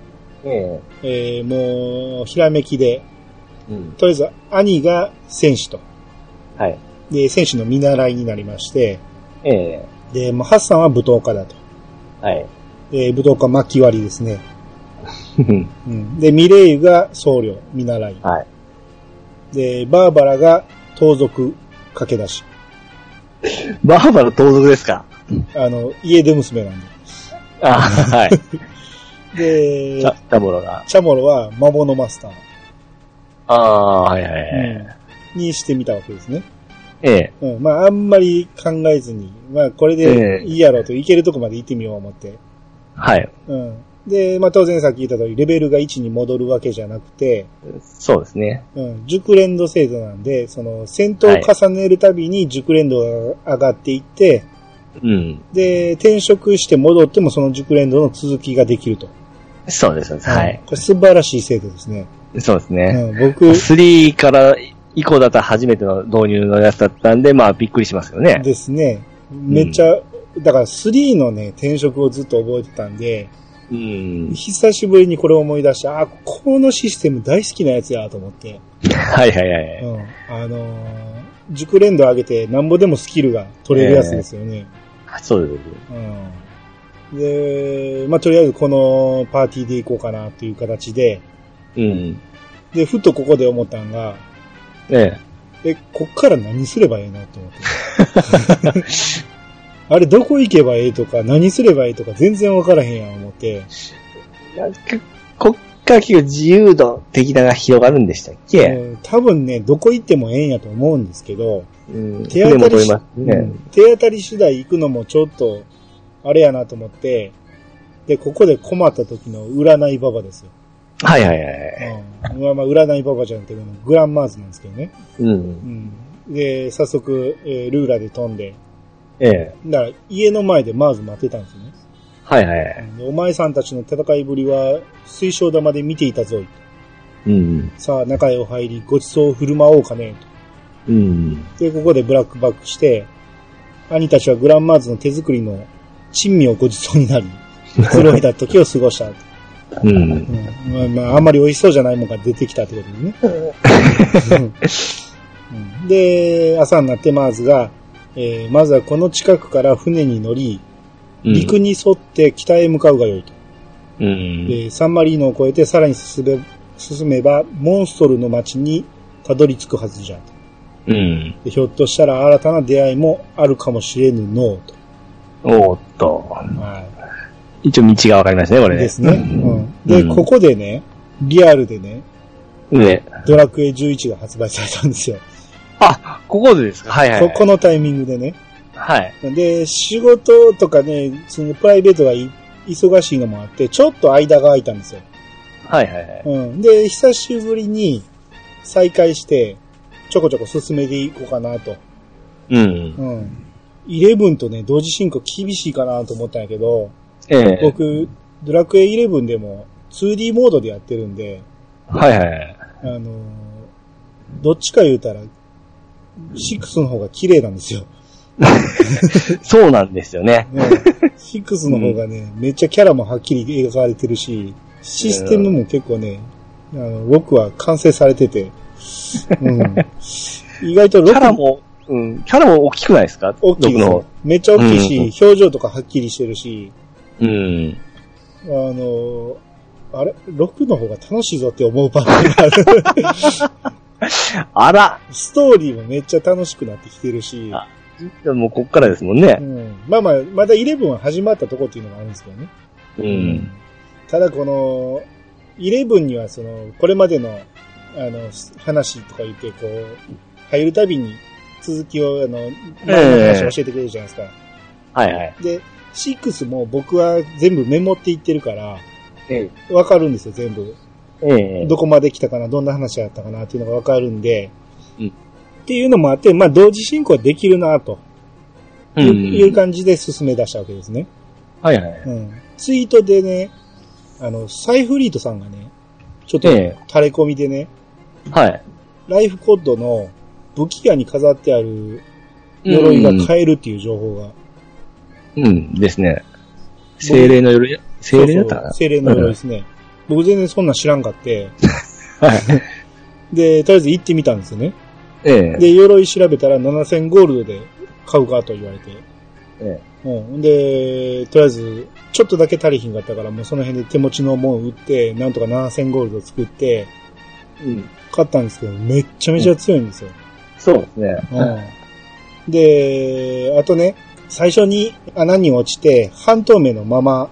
ええーもう、ひらめきで、えうん。とりあえず、兄が戦士と。はい。で、戦士の見習いになりまして、ええで、もう、ハッサンは舞踏家だと。はい。えー舞踏家巻き割りですね。うんうん。で、ミレイユが僧侶、見習い。はい。で、バーバラが盗賊、駆け出し。バーバラ盗賊ですか？あの、家出娘なんで。あはい。でチ、ャ、チャボロが。チャモロは魔物マスター。ああ、はいはいはい。にしてみたわけですね。ええうん。まあ、あんまり考えずに、まあ、これでいいやろうと、いけるとこまで行ってみよう思って。はい。うん。で、まあ、当然さっき言った通り、レベルが1に戻るわけじゃなくて、そうですね。うん、熟練度制度なんで、その、戦闘を重ねるたびに熟練度が上がっていって、うん。で、転職して戻ってもその熟練度の続きができると。そうです。はい。これ素晴らしい制度ですね。そうですね。うん、僕、3から以降だったら初めての導入のやつだったんで、まあびっくりしますよね。ですね。めっちゃ、だから3のね、転職をずっと覚えてたんで、うん。久しぶりにこれを思い出して、あ、このシステム大好きなやつやと思って、はいはいはい。うん。あのー熟練度上げてなんぼでもスキルが取れるやつですよね。そうです。うん。で、まあ、とりあえずこのパーティーで行こうかなという形で、うん。で、ふとここで思ったんが、ねえ、こっから何すればいいのと思って。あれ、どこ行けばいいとか、何すればいいとか全然わからへんやん思って。え。なんかこっから結構自由度的なのが広がるんでしたっけ、うん多分ね、どこ行ってもええんやと思うんですけど、うん。手当たりし、船も取れますうんね。手当たり次第行くのもちょっと、あれやなと思って、で、ここで困った時の占いババですよ。はいはいはい。うん。まあまあ、占いババじゃなくて、グランマーズなんですけどね。うん。うん。で、早速、えールーラで飛んで、ええ。だから家の前でマーズ待ってたんですよね。はいはいお前さんたちの戦いぶりは水晶玉で見ていたぞい。うん。さあ、中へお入り、ごちそうを振る舞おうかね。うん。とで、ここでブラックバックして、兄たちはグランマーズの手作りの珍味をごちそうになり、くつろいだ時を過ごした。うん。うんまあ、まあ、あんまり美味しそうじゃないものが出てきたってことでね。うんで、朝になってマーズが、えーまずはこの近くから船に乗り、陸に沿って北へ向かうがよいと。うん。でサンマリーノを越えてさらに進め進めば、モンストルの町にたどり着くはずじゃと。うん。でひょっとしたら新たな出会いもあるかもしれぬのうと。おーっと。は一応道がわかりますね、これい。ね。ですね。うん、で、うんここでね、リアルでね、ね。ドラクエ11が発売されたんですよ。あ、ここでですか？はいはい。ここのタイミングでね。はい。で、仕事とかね、そのプライベートがい忙しいのもあって、ちょっと間が空いたんですよ。はいはいはい。うん。で、久しぶりに再会して、ちょこちょこ進めていこうかなと。うん。うん。11とね、同時進行厳しいかなと思ったんやけど、ええ。僕、ドラクエ11でも 2D モードでやってるんで、はいはいはい。あのーどっちか言うたら、6の方が綺麗なんですよ。そうなんですよね。ね、6の方がね、めっちゃキャラもはっきり描かれてるし、システムも結構ね、あの、6は完成されてて、うん、意外と6キャラも、うん、キャラも大きくないですか？大きいの。めっちゃ大きいし、うん表情とかはっきりしてるし、うん。あの、あれ ?6 の方が楽しいぞって思う場面がある。あらストーリーもめっちゃ楽しくなってきてるし、あもうこっからですもんねう。ん、まあまあ、まだ11は始まったとこっていうのもあるんですけどね。うん。ただこの、11にはその、これまでの、あの、話とか言って、こう、入るたびに続きを、あの、前の話を教えてくれるじゃないですか。はいはい。で、6も僕は全部メモっていってるから、えわかるんですよ、全部。え。えどこまで来たかな、どんな話だったかなっていうのがわかるんで、うんっていうのもあって、まあ、同時進行できるな、とえ。いう,、うん。いう感じで進め出したわけですね。はいはい。うん。ツイートでね、あの、サイフリートさんがね、ちょっとええ垂れ込みでね、はい。ライフコッドの武器屋に飾ってある鎧が買えるっていう情報が。うんですね。精霊の鎧、精霊だった？か精霊の鎧ですね。僕全然そんなん知らんかって、はい。で、とりあえず行ってみたんですよね。ええ。で、鎧調べたら7000ゴールドで買うかと言われて。えうん。で、とりあえず、ちょっとだけ足りひんかったから、もうその辺で手持ちのもん売って、なんとか7000ゴールド作って、え。うん。買ったんですけど、めっちゃめちゃ強いんですよ。そうですね。うん。で、あとね、最初に穴に落ちて、半透明のまま、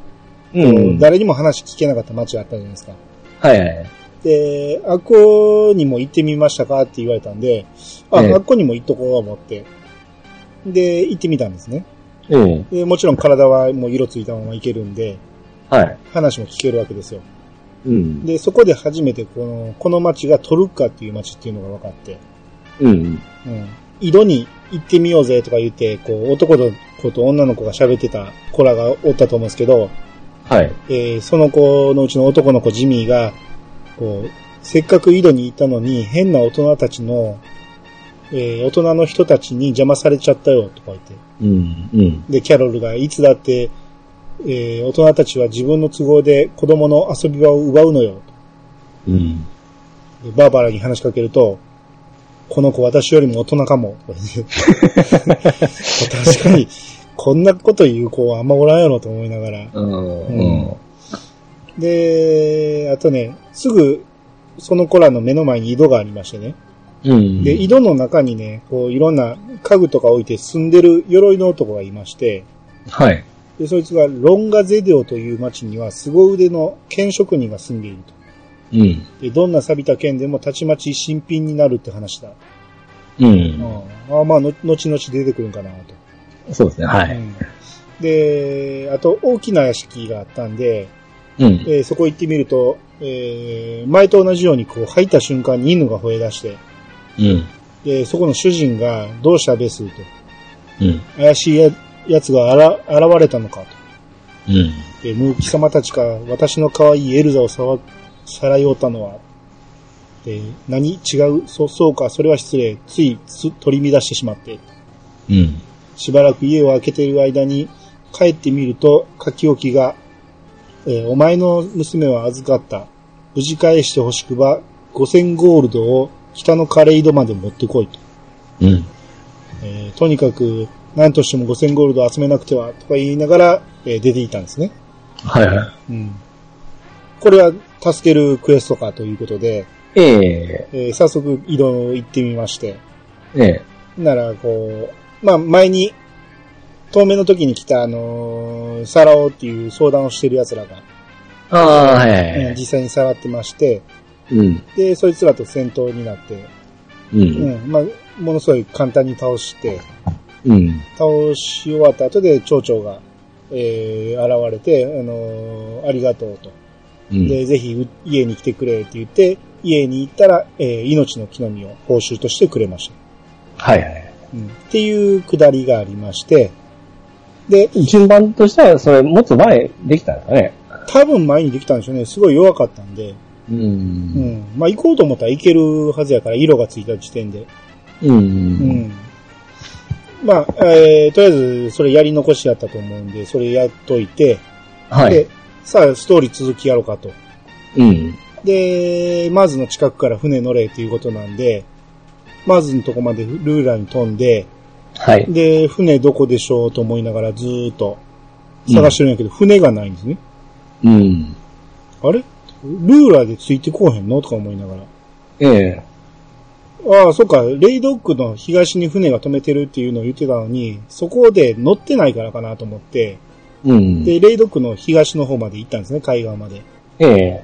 うん。誰にも話聞けなかった街があったじゃないですか。はいはい。で、あっこにも行ってみましたかって言われたんで、あ、ええあっこにも行っとこうと思って。で、行ってみたんですね。ええ。で、もちろん体はもう色ついたまま行けるんで、はい。話も聞けるわけですよ。うん。で、そこで初めてこの、この街がトルッカっていう街っていうのが分かって、うん。うん。井戸に行ってみようぜとか言って、こう、男の子と女の子が喋ってた子らがおったと思うんですけど、はい。えーその子のうちの男の子ジミーが、こう、せっかく井戸に行ったのに、変な大人たちの、えー大人の人たちに邪魔されちゃったよ、とか言って。うん。うん。で、キャロルがいつだって、えー大人たちは自分の都合で子供の遊び場を奪うのよ。うん。でバーバラに話しかけると、この子私よりも大人かも。確かに、こんなこと言う子はあんまおらんやろと思いながら。うん。うんで、あとね、すぐ、その子らの目の前に井戸がありましてね。うん。で、井戸の中にね、こう、いろんな家具とか置いて住んでる鎧の男がいまして、はい。で、そいつがロンガゼデオという町には凄腕の剣職人が住んでいると。うん。で、どんな錆びた剣でもたちまち新品になるって話だ。う。うんん。あまあ、の後々出てくるんかなと。そうですね。はうい。んで、あと、大きな屋敷があったんで、うん。えーそこ行ってみると、えー前と同じようにこう入った瞬間に犬が吠え出して、うん。で、そこの主人がどうしたですと。うん。怪しいや奴があら現れたのかと。うん。えームーキ様たちか私の可愛いエルザをさわさらいおったのは。で、何違うそう、そうか、それは失礼。ついつ取り乱してしまって。うん。しばらく家を開けている間に帰ってみると書き置きが、えーお前の娘は預かった。無事返してほしくば5000ゴールドを北のカレイドまで持ってこいと。うん。えーとにかく何としても5000ゴールドを集めなくてはとか言いながら、えー出ていたんですね。はいはうん。これは助けるクエストかということで、い。ええ。えー早速移動行ってみまして。ええ。なら、こう、まあ、前に、透明の時に来た、あのーサラオっていう相談をしてる奴らが、ああ、はいはうんい。実際にさらってまして、うん。で、そいつらと戦闘になって、う。うんん、まあ、ものすごい簡単に倒して、うん。倒し終わった後で町長が、えー、現れて、あのーありがとうと。うん。で、ぜひう家に来てくれって言って、家に行ったら、えー命の木の実を報酬としてくれました。はいはい。うん、っていうくだりがありまして、で、順番としては、それ、もっと前できたんですかね。多分前にできたんでしょうね。すごい弱かったんで、う。うんん。まあ行こうと思ったらいけるはずやから、色がついた時点で。う。うんん。まあ、えー、とりあえず、それやり残しやったと思うんで、それやっといて、はいで。、さあ、ストーリー続きやろうかと。うん。で、マーズの近くから船乗れということなんで、マーズのとこまでルーラーに飛んで、はい。で、船どこでしょうと思いながらずーっと探してるんやけど、船がないんですね。うん。あれ？ルーラーでついてこうへんの？とか思いながら。ええ。ああ、そっか、レイドックの東に船が止めてるっていうのを言ってたのに、そこで乗ってないからかなと思って、うん。で、レイドックの東の方まで行ったんですね、海岸まで。ええ。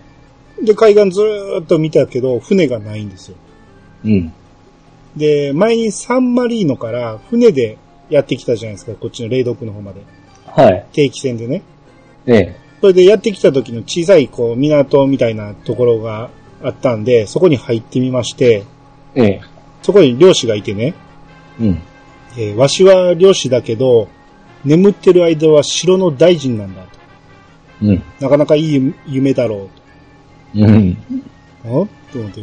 で、海岸ずーっと見たけど、船がないんですよ。うん。で、前にサンマリーノから船でやってきたじゃないですか、こっちのレイドックの方まで。はい。定期船でね。ええ。それでやってきた時の小さい、こう、港みたいなところがあったんで、そこに入ってみまして、ええ。そこに漁師がいてね、うん。えーわしは漁師だけど、眠ってる間は城の大臣なんだと。うん。なかなかいい夢だろううん。と。あ？と思って、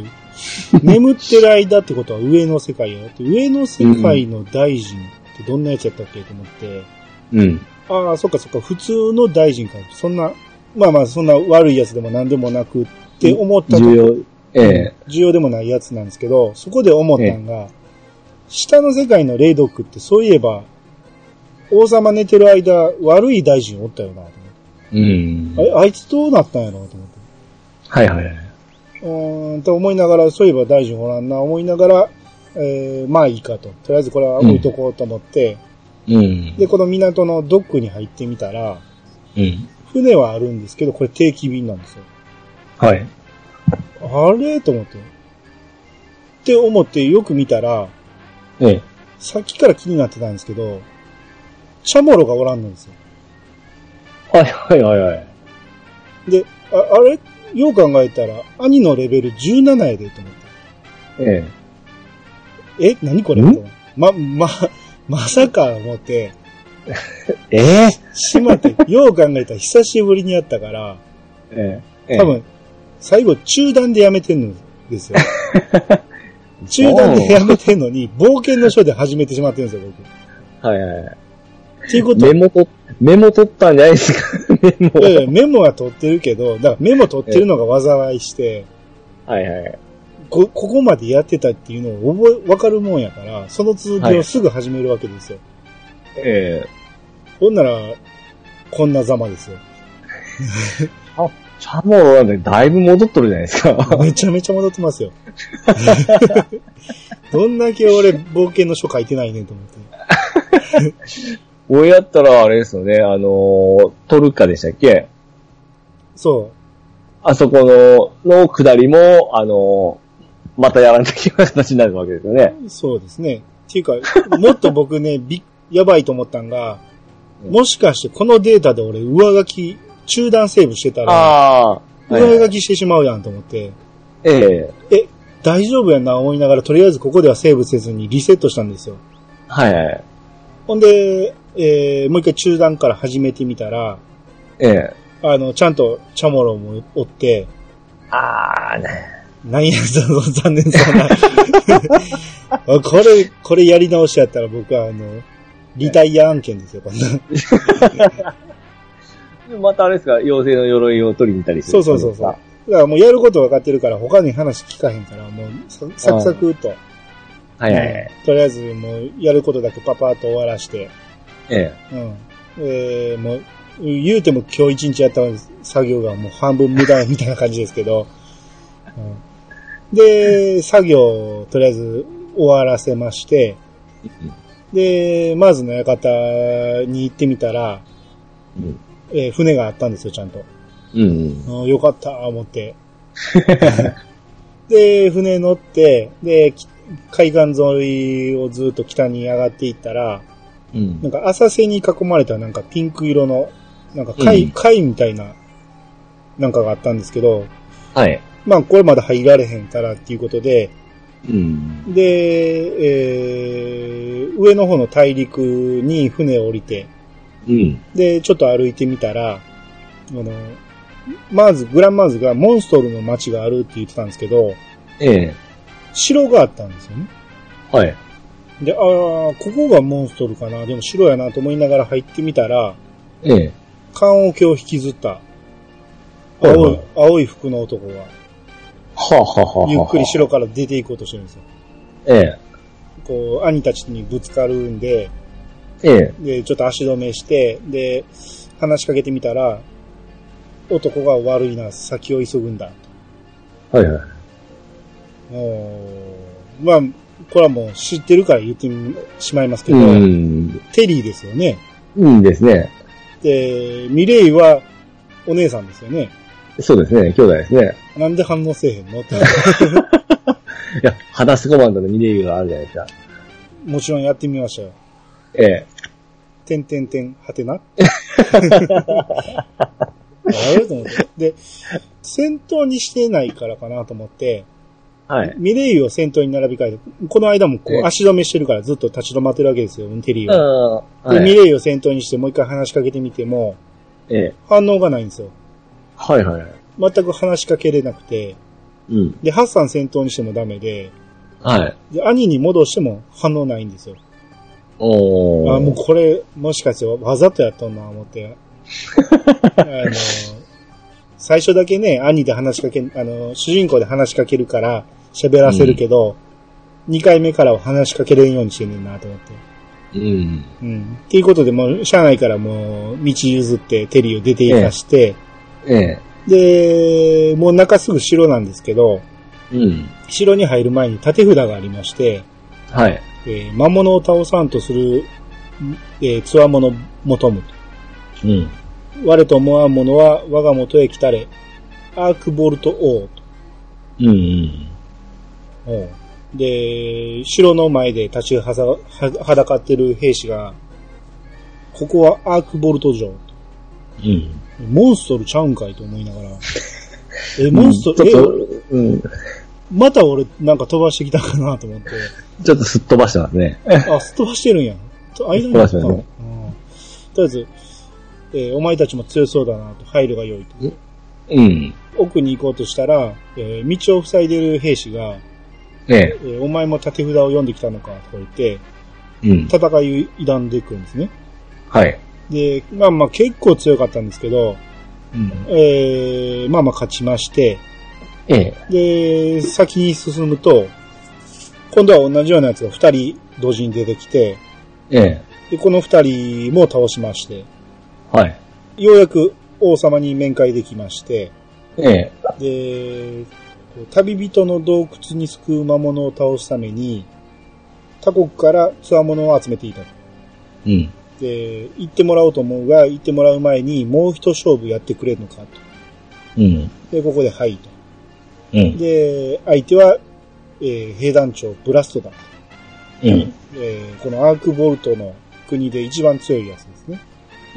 眠ってる間ってことは上の世界やって、上の世界の大臣ってどんなやつやったっけと思って、うん。ああ、そっかそっか、普通の大臣か。そんな、まあまあ、そんな悪いやつでも何でもなくって思ったと重要。ええ。重要でもないやつなんですけど、そこで思ったんが、下の世界の霊読ってそういえば、王様寝てる間、悪い大臣おったよな、とうん思って。ああいつどうなったんやろ、と思って。はいはいはい。うーん、と思いながら、そういえば大臣おらんな、思いながら、えー、まあいいかと。とりあえずこれは置いとこうと思って、うん。で、この港のドックに入ってみたら、うん。船はあるんですけど、これ定期便なんですよ。はい。あれ？と思って。って思ってよく見たら、ええ。さっきから気になってたんですけど、チャモロがおらんのですよ。はいはいはいはい。で、ああれ？よう考えたら、兄のレベル17やで、と思って。ええ何これ？ん？ま、ま、まさか思って、え。え？しまって、よう考えたら久しぶりにやったから、え。ええ。多分、最後中断でやめてんのですよ。中断でやめてんのに、冒険の書で始めてしまってるんですよ、僕。はいはいはい。っていうことメモと、メモ取ったんじゃないですか？メモ。いやいや、メモは取ってるけど、だからメモ取ってるのが災いして、はいはい。こ、ここまでやってたっていうのを覚え、わかるもんやから、その続きをすぐ始めるわけですよ。ええ。ほんなら、こんなざまですよ。チャモロなんてだいぶ戻っとるじゃないですか。めちゃめちゃ戻ってますよ。どんだけ俺、冒険の書書いてないねんと思って。俺やったらあれですよね、あのー、トルカでしたっけ？そあそこの、の下りも、あのー、またやらなきゃいけない形になるわけですよね。う、そうですね。っていうか、もっと僕ね、び、やばいと思ったんが、もしかしてこのデータで俺上書き、中断セーブしてたら、ああ。上書きしてしまうやんと思って、えええ、大丈夫やな思いながら、とりあえずここではセーブせずにリセットしたんですよ。はいはい。ほんで、えー、もう一回中断から始めてみたら、ええあの、ちゃんとチャモロもおって、ああ、ね。なんや、その残念そうな。あ これ、これやり直しやったら僕はあの、リタイア案件ですよ、こんな。またあれですか、妖精の鎧を取りに行ったりする。そうそうそうそう。だからもうやること分かってるから他に話聞かへんから、もうササクサクっと。はいはいはい。とりあえずもうやることだけパパーっと終わらして、えうん。えー、もう、言うても今日一日やった作業がもう半分無駄みたいな感じですけど、うん、で、作業をとりあえず終わらせまして、で、まずの館に行ってみたら、うんえー船があったんですよ、ちゃんと。え。うん。うんよかった、思って。で、船乗って、で、き海岸沿いをずっと北に上がっていったら、うんなんか浅瀬に囲まれたなんかピンク色の、なんか貝、うん貝みたいな、なんかがあったんですけど、はい。まあこれまだ入られへんからっていうことで、うん。で、えー、上の方の大陸に船を降りて、うん。で、ちょっと歩いてみたら、あの、まず、グランマーズがモンストルの街があるって言ってたんですけど、ええ。城があったんですよね。はい。で、ああ、ここがモンストルかな。でも城やなと思いながら入ってみたら、ええ。棺桶を引きずった、はいはい青い、青い服の男が、はあ、はあはあはあ、ゆっくり城から出ていこうとしてるんですよ。ええ。こう、兄たちにぶつかるんで、ええ。で、ちょっと足止めして、で、話しかけてみたら、男が悪いな、先を急ぐんだ。はいはい。もう、まあ、これはもう知ってるから言ってしまいますけど、うん。テリーですよね。いいんですね。で、ミレイはお姉さんですよね。そうですね。兄弟ですね。なんで反応せえへんの？って。いや、裸足コマンドのミレイユがあるじゃないですか。もちろんやってみましたよ。ええ。てんてんてん、はてな。あれと思って。で、戦闘にしてないからかなと思って、はい。ミレイユを先頭に並び替えて、この間もこええう足止めしてるからずっと立ち止まってるわけですよ、テリーうん。は。で、はい。ミレイユを先頭にしてもう一回話しかけてみても、ええ。反応がないんですよ。はいはい。全く話しかけれなくて、うん。で、ハッサン戦闘にしてもダメで、はい。で、兄に戻しても反応ないんですよ。おー。あ、もうこれ、もしかしてわざとやったんな、思って。あの、最初だけね、兄で話しかけ、あの、主人公で話しかけるから喋らせるけど、二、回目からは話しかけれんようにしてんねんなと思って。うん。うん。っていうことで、もう、車内からもう、道譲ってテリーを出て行かして、ええ。で、もう中すぐ城なんですけど、うん。城に入る前に縦札がありまして、はい。えー魔物を倒さんとする、えー、つわもの求むと。うん。我と思わん者は我が元へ来たれ。アークボルト王うんうん。と。で、城の前で立ちはさははだかってる兵士が、ここはアークボルト城。うん。モンストルちゃうんかいと思いながら。え、モンストル、え、、うん。また俺なんか飛ばしてきたかなと思って。ちょっとすっ飛ばしてますね。あ、すっ飛ばしてるんや。と間にあった飛ばしてますねうんとりあえず、えーお前たちも強そうだなと、配慮が良いと。うん。奥に行こうとしたら、えー道を塞いでる兵士が、ええ。えーお前も縦札を読んできたのかとか言って、うん。戦いを挑んでいくんですね。はい。で、まあまあ結構強かったんですけど、うん。えーまあまあ勝ちまして、ええ。で、先に進むと、今度は同じようなやつが二人同時に出てきて、ええ。で、この二人も倒しまして、はい。ようやく王様に面会できまして、ええ。で、旅人の洞窟に救う魔物を倒すために、他国から強者を集めていたと。うん。で、行ってもらおうと思うが、行ってもらう前にもう一勝負やってくれるのかと。うん。で、ここではいと。うん。で、相手は、えー兵団長ブラストだ。うん。えーこのアークボルトの国で一番強いやつですね。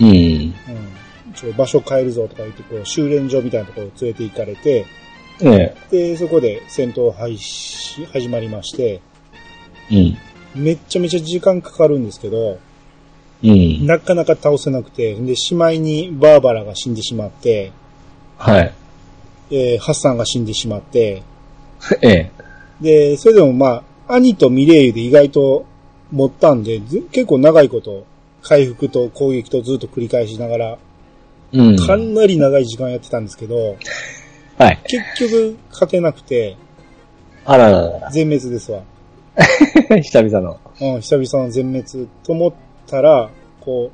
うん。うん。ちょ場所変えるぞとか言って、こう、修練所みたいなところを連れて行かれて、ええ。で、そこで戦闘開始、始まりまして、うん。めっちゃめちゃ時間かかるんですけど、うん。なかなか倒せなくて、で、しまいにバーバラが死んでしまって、はい。えーハッサンが死んでしまって、ええ。で、それでもまあ、兄とミレイユで意外と持ったんで、ず結構長いこと、回復と攻撃とずっと繰り返しながら、うん。かなり長い時間やってたんですけど、はい。結局勝てなくて、あらららら。全滅ですわ。久々の。うん、久々の全滅と思ったら、こ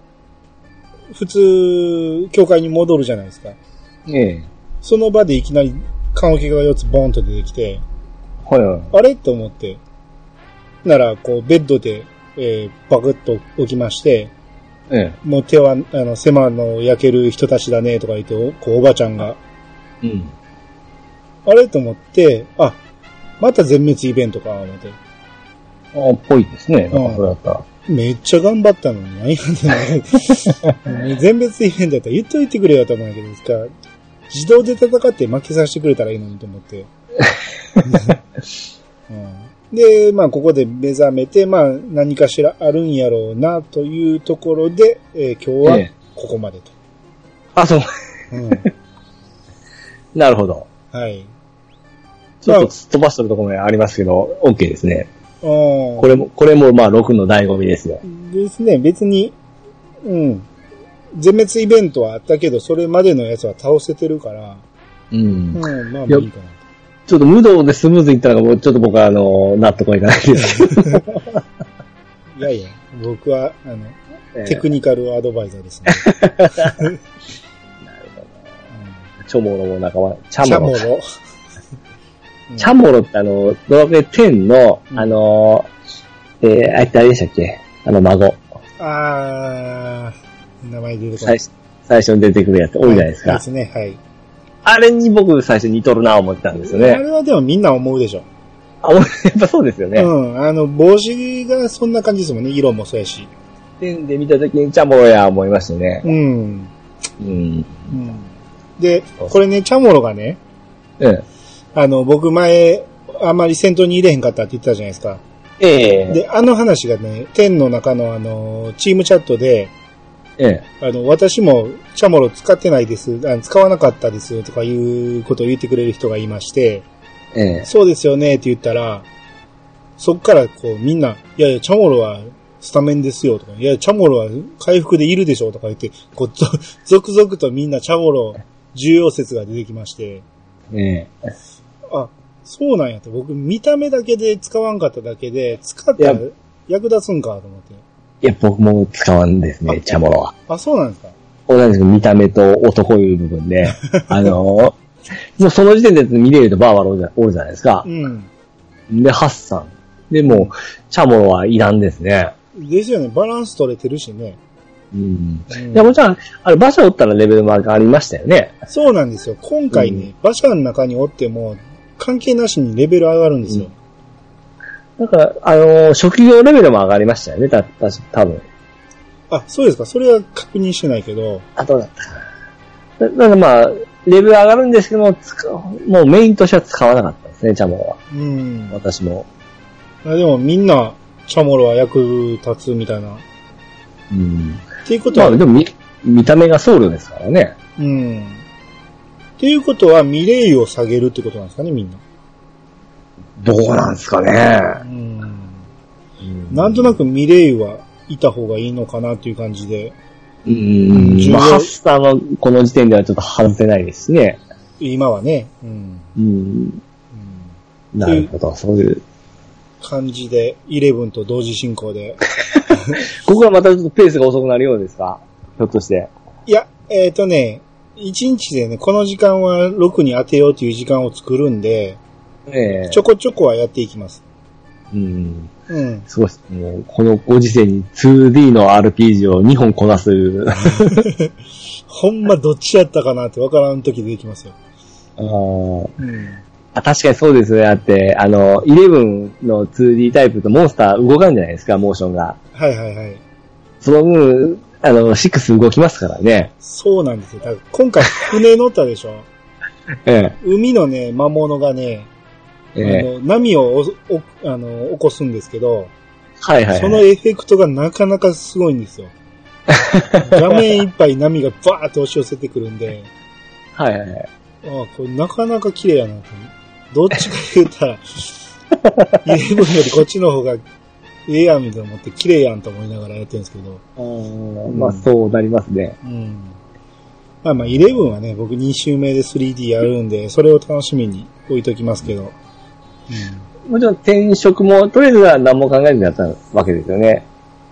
う、普通、教会に戻るじゃないですか。ええ。その場でいきなり、棺桶が4つボーンと出てきて、はいはい。あれ？と思って。なら、こう、ベッドで、えー、バクッと起きまして、えもう手は、あの、狭の焼ける人たちだね、とか言って、おこう、おばちゃんが、え。うん。あれ？と思って、あ、また全滅イベントか、思って。あっぽいですね。なんかそれだったら。めっちゃ頑張ったのに、何やねん。全滅イベントやったら言っといてくれよと思うんだけどですか。自動で戦って負けさせてくれたらいいのにと思って。うん、で、まあ、ここで目覚めて、まあ、何かしらあるんやろうな、というところで、えー今日はええここまでと。あ、そう。うん、なるほど。はい。ちょっと飛ばしてるところもありますけど、OK ですね。ここれも、これもまあ6の醍醐味ですよ。ですね、別に、うん。全滅イベントはあったけど、それまでのやつは倒せてるから、うんうん、まあまあいいかなと。ちょっと無道でスムーズにいったのが、もうちょっと僕はあの、納得はいかないですけど。いやいや、僕は、あの、ええテクニカルアドバイザーですね。なるほど。チョモロも仲間、チうん、チャャモロ。モロ。チャモロってあの、ドラクエ10の、うんあの、えー、あいつ誰でしたっけ？あの孫。あー、名前出てこな最い。最初に出てくるやつ多いじゃないですか。ですね、はい。あれに僕最初似とるな思ってたんですよあね。れはでもみんな思うでしょ。あ、やっぱそうですよね。うん、あの、帽子がそんな感じですもんね、色もそうやし。10で見た時にチャモロや思いましたね。うん。うん。うん。で、これね、チャモロがね、うん。あの、僕前、あんまり戦闘に入れへんかったって言ってたじゃないですか。ええで、あの話がね、天の中のあの、チームチャットで、ええあの、私もチャモロ使ってないです、あ使わなかったですとかいうことを言ってくれる人がいまして、ええ。そうですよねって言ったら、そっからこうみんな、いやいや、チャモロはスタメンですよとか、いや、チャモロは回復でいるでしょとか言って、こう、ぞ 続々とみんなチャモロ重要説が出てきまして、ええ。あ、そうなんやって、僕見た目だけで使わんかっただけで、使ったら役立つんかと思って。いや、僕も使わんですね、チャモロは。あ、そうなんですか？同じく見た目と男いう部分で、あの、もうその時点で見れるとバーバラおるじゃないですかう。ん。で、ハッサン。で、もう、チャモロはいらんですね。ですよね、バランス取れてるしね。うん。うんいや、もちろん、あれ、馬車おったらレベルも上がりましたよね。そうなんですよ。今回ね、馬車の中におっても、関係なしにレベル上がるんですよ。だから、あの、職業レベルも上がりましたよね、た、た、多分。あ、そうですか。それは確認してないけど、あ、どうだったかな。だだからまあ、レベル上がるんですけども、使うもうメインとしては使わなかったですね、チャモロは。うん。私も。あでもみんな、チャモロは役立つみたいな。っうん。ていうことは、まあ、でも見、見た目が僧侶ですからね。うん。っていうことは、ミレイユを下げるってことなんですかね、みんな。どうなんですかね。うん。なんとなくミレイユはいた方がいいのかなっていう感じで、うん。まあ、ハッはこの時点ではちょっと外せないですしね。今はね、うん。うん。うんなるほど、そういう。感じで、イレブンと同時進行で。ここはまたちょっとペースが遅くなるようですか？ひょっとして。いや、えっ、とね、1日でね、この時間は6に当てようという時間を作るんで、ええちょこちょこはやっていきます。うん。うん。すごいです。もう、このご時世に 2D の RPG を2本こなす。ほんまどっちやったかなってわからん時出てきますよ。あーうん。あ確かにそうですね。だって、あの、11の 2D タイプとモンスター動かんじゃないですか、モーションが。はいはいはい。その分、あの、6動きますからね。そうなんですよ。今回船乗ったでしょ え海のね、魔物がね、え。ええ。あの波をおおあの起こすんですけど、はいはい、はい。そのエフェクトがなかなかすごいんですよ。画面いっぱい波がバーッと押し寄せてくるんで、はいはいはい。ああ、これなかなか綺麗やなと。どっちか言ったら、イレブンよりこっちの方がええやんみたいな思って綺麗やんと思いながらやってるんですけど、うんまあ、そうなりますね。うん。まあまあ、イレブンはね、僕2周目で 3D やるんで、それを楽しみに置いときますけど、もちろん転職も、とりあえずは何も考えずにやったわけですよね。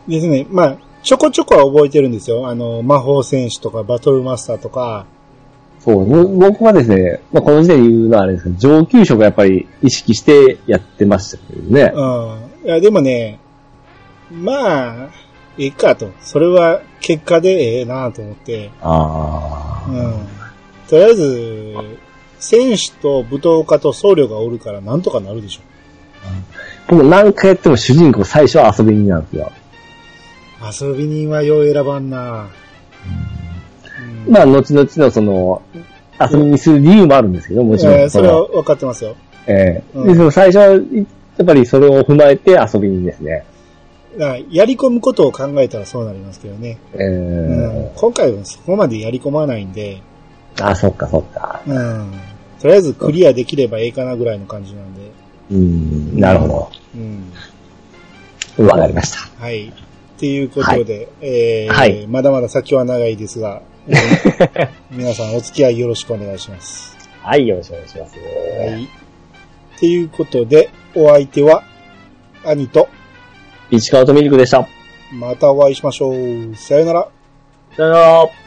うん。ですね、まあ、ちょこちょこは覚えてるんですよ。あの、魔法戦士とかバトルマスターとか、そう、ぼ僕はですね、まあ、この時点で言うのはあれですけど、上級職はやっぱり意識してやってましたけどね。うん。いや、でもね、まあ、ええかと。それは結果でええなと思って、あうん。とりあえず、戦士と武闘家と僧侶がおるからなんとかなるでしょ。あ。でも何回やっても主人公最初は遊び人なんですよ。遊び人はよう選ばんな、うんまあ、後々のその、遊びにする理由もあるんですけど、もちろん。えーそれはの分かってますよ。ええうんで、その最初は、やっぱりそれを踏まえて遊び人ですね。やり込むことを考えたらそうなりますけどね。ええうん、今回はそこまでやり込まないんで、あ、そっかそっか。うん、とりあえずクリアできればええかなぐらいの感じなんで。うん、なるほうんど。わかりました。はい。っていうことで、えーはいまだまだ先は長いですが、え ー皆さんお付き合いよろしくお願いします。はい、よろしくお願いします。はい。っていうことで、お相手は、兄と、市川とミルクでした。またお会いしましょう。さよなら。さよなら。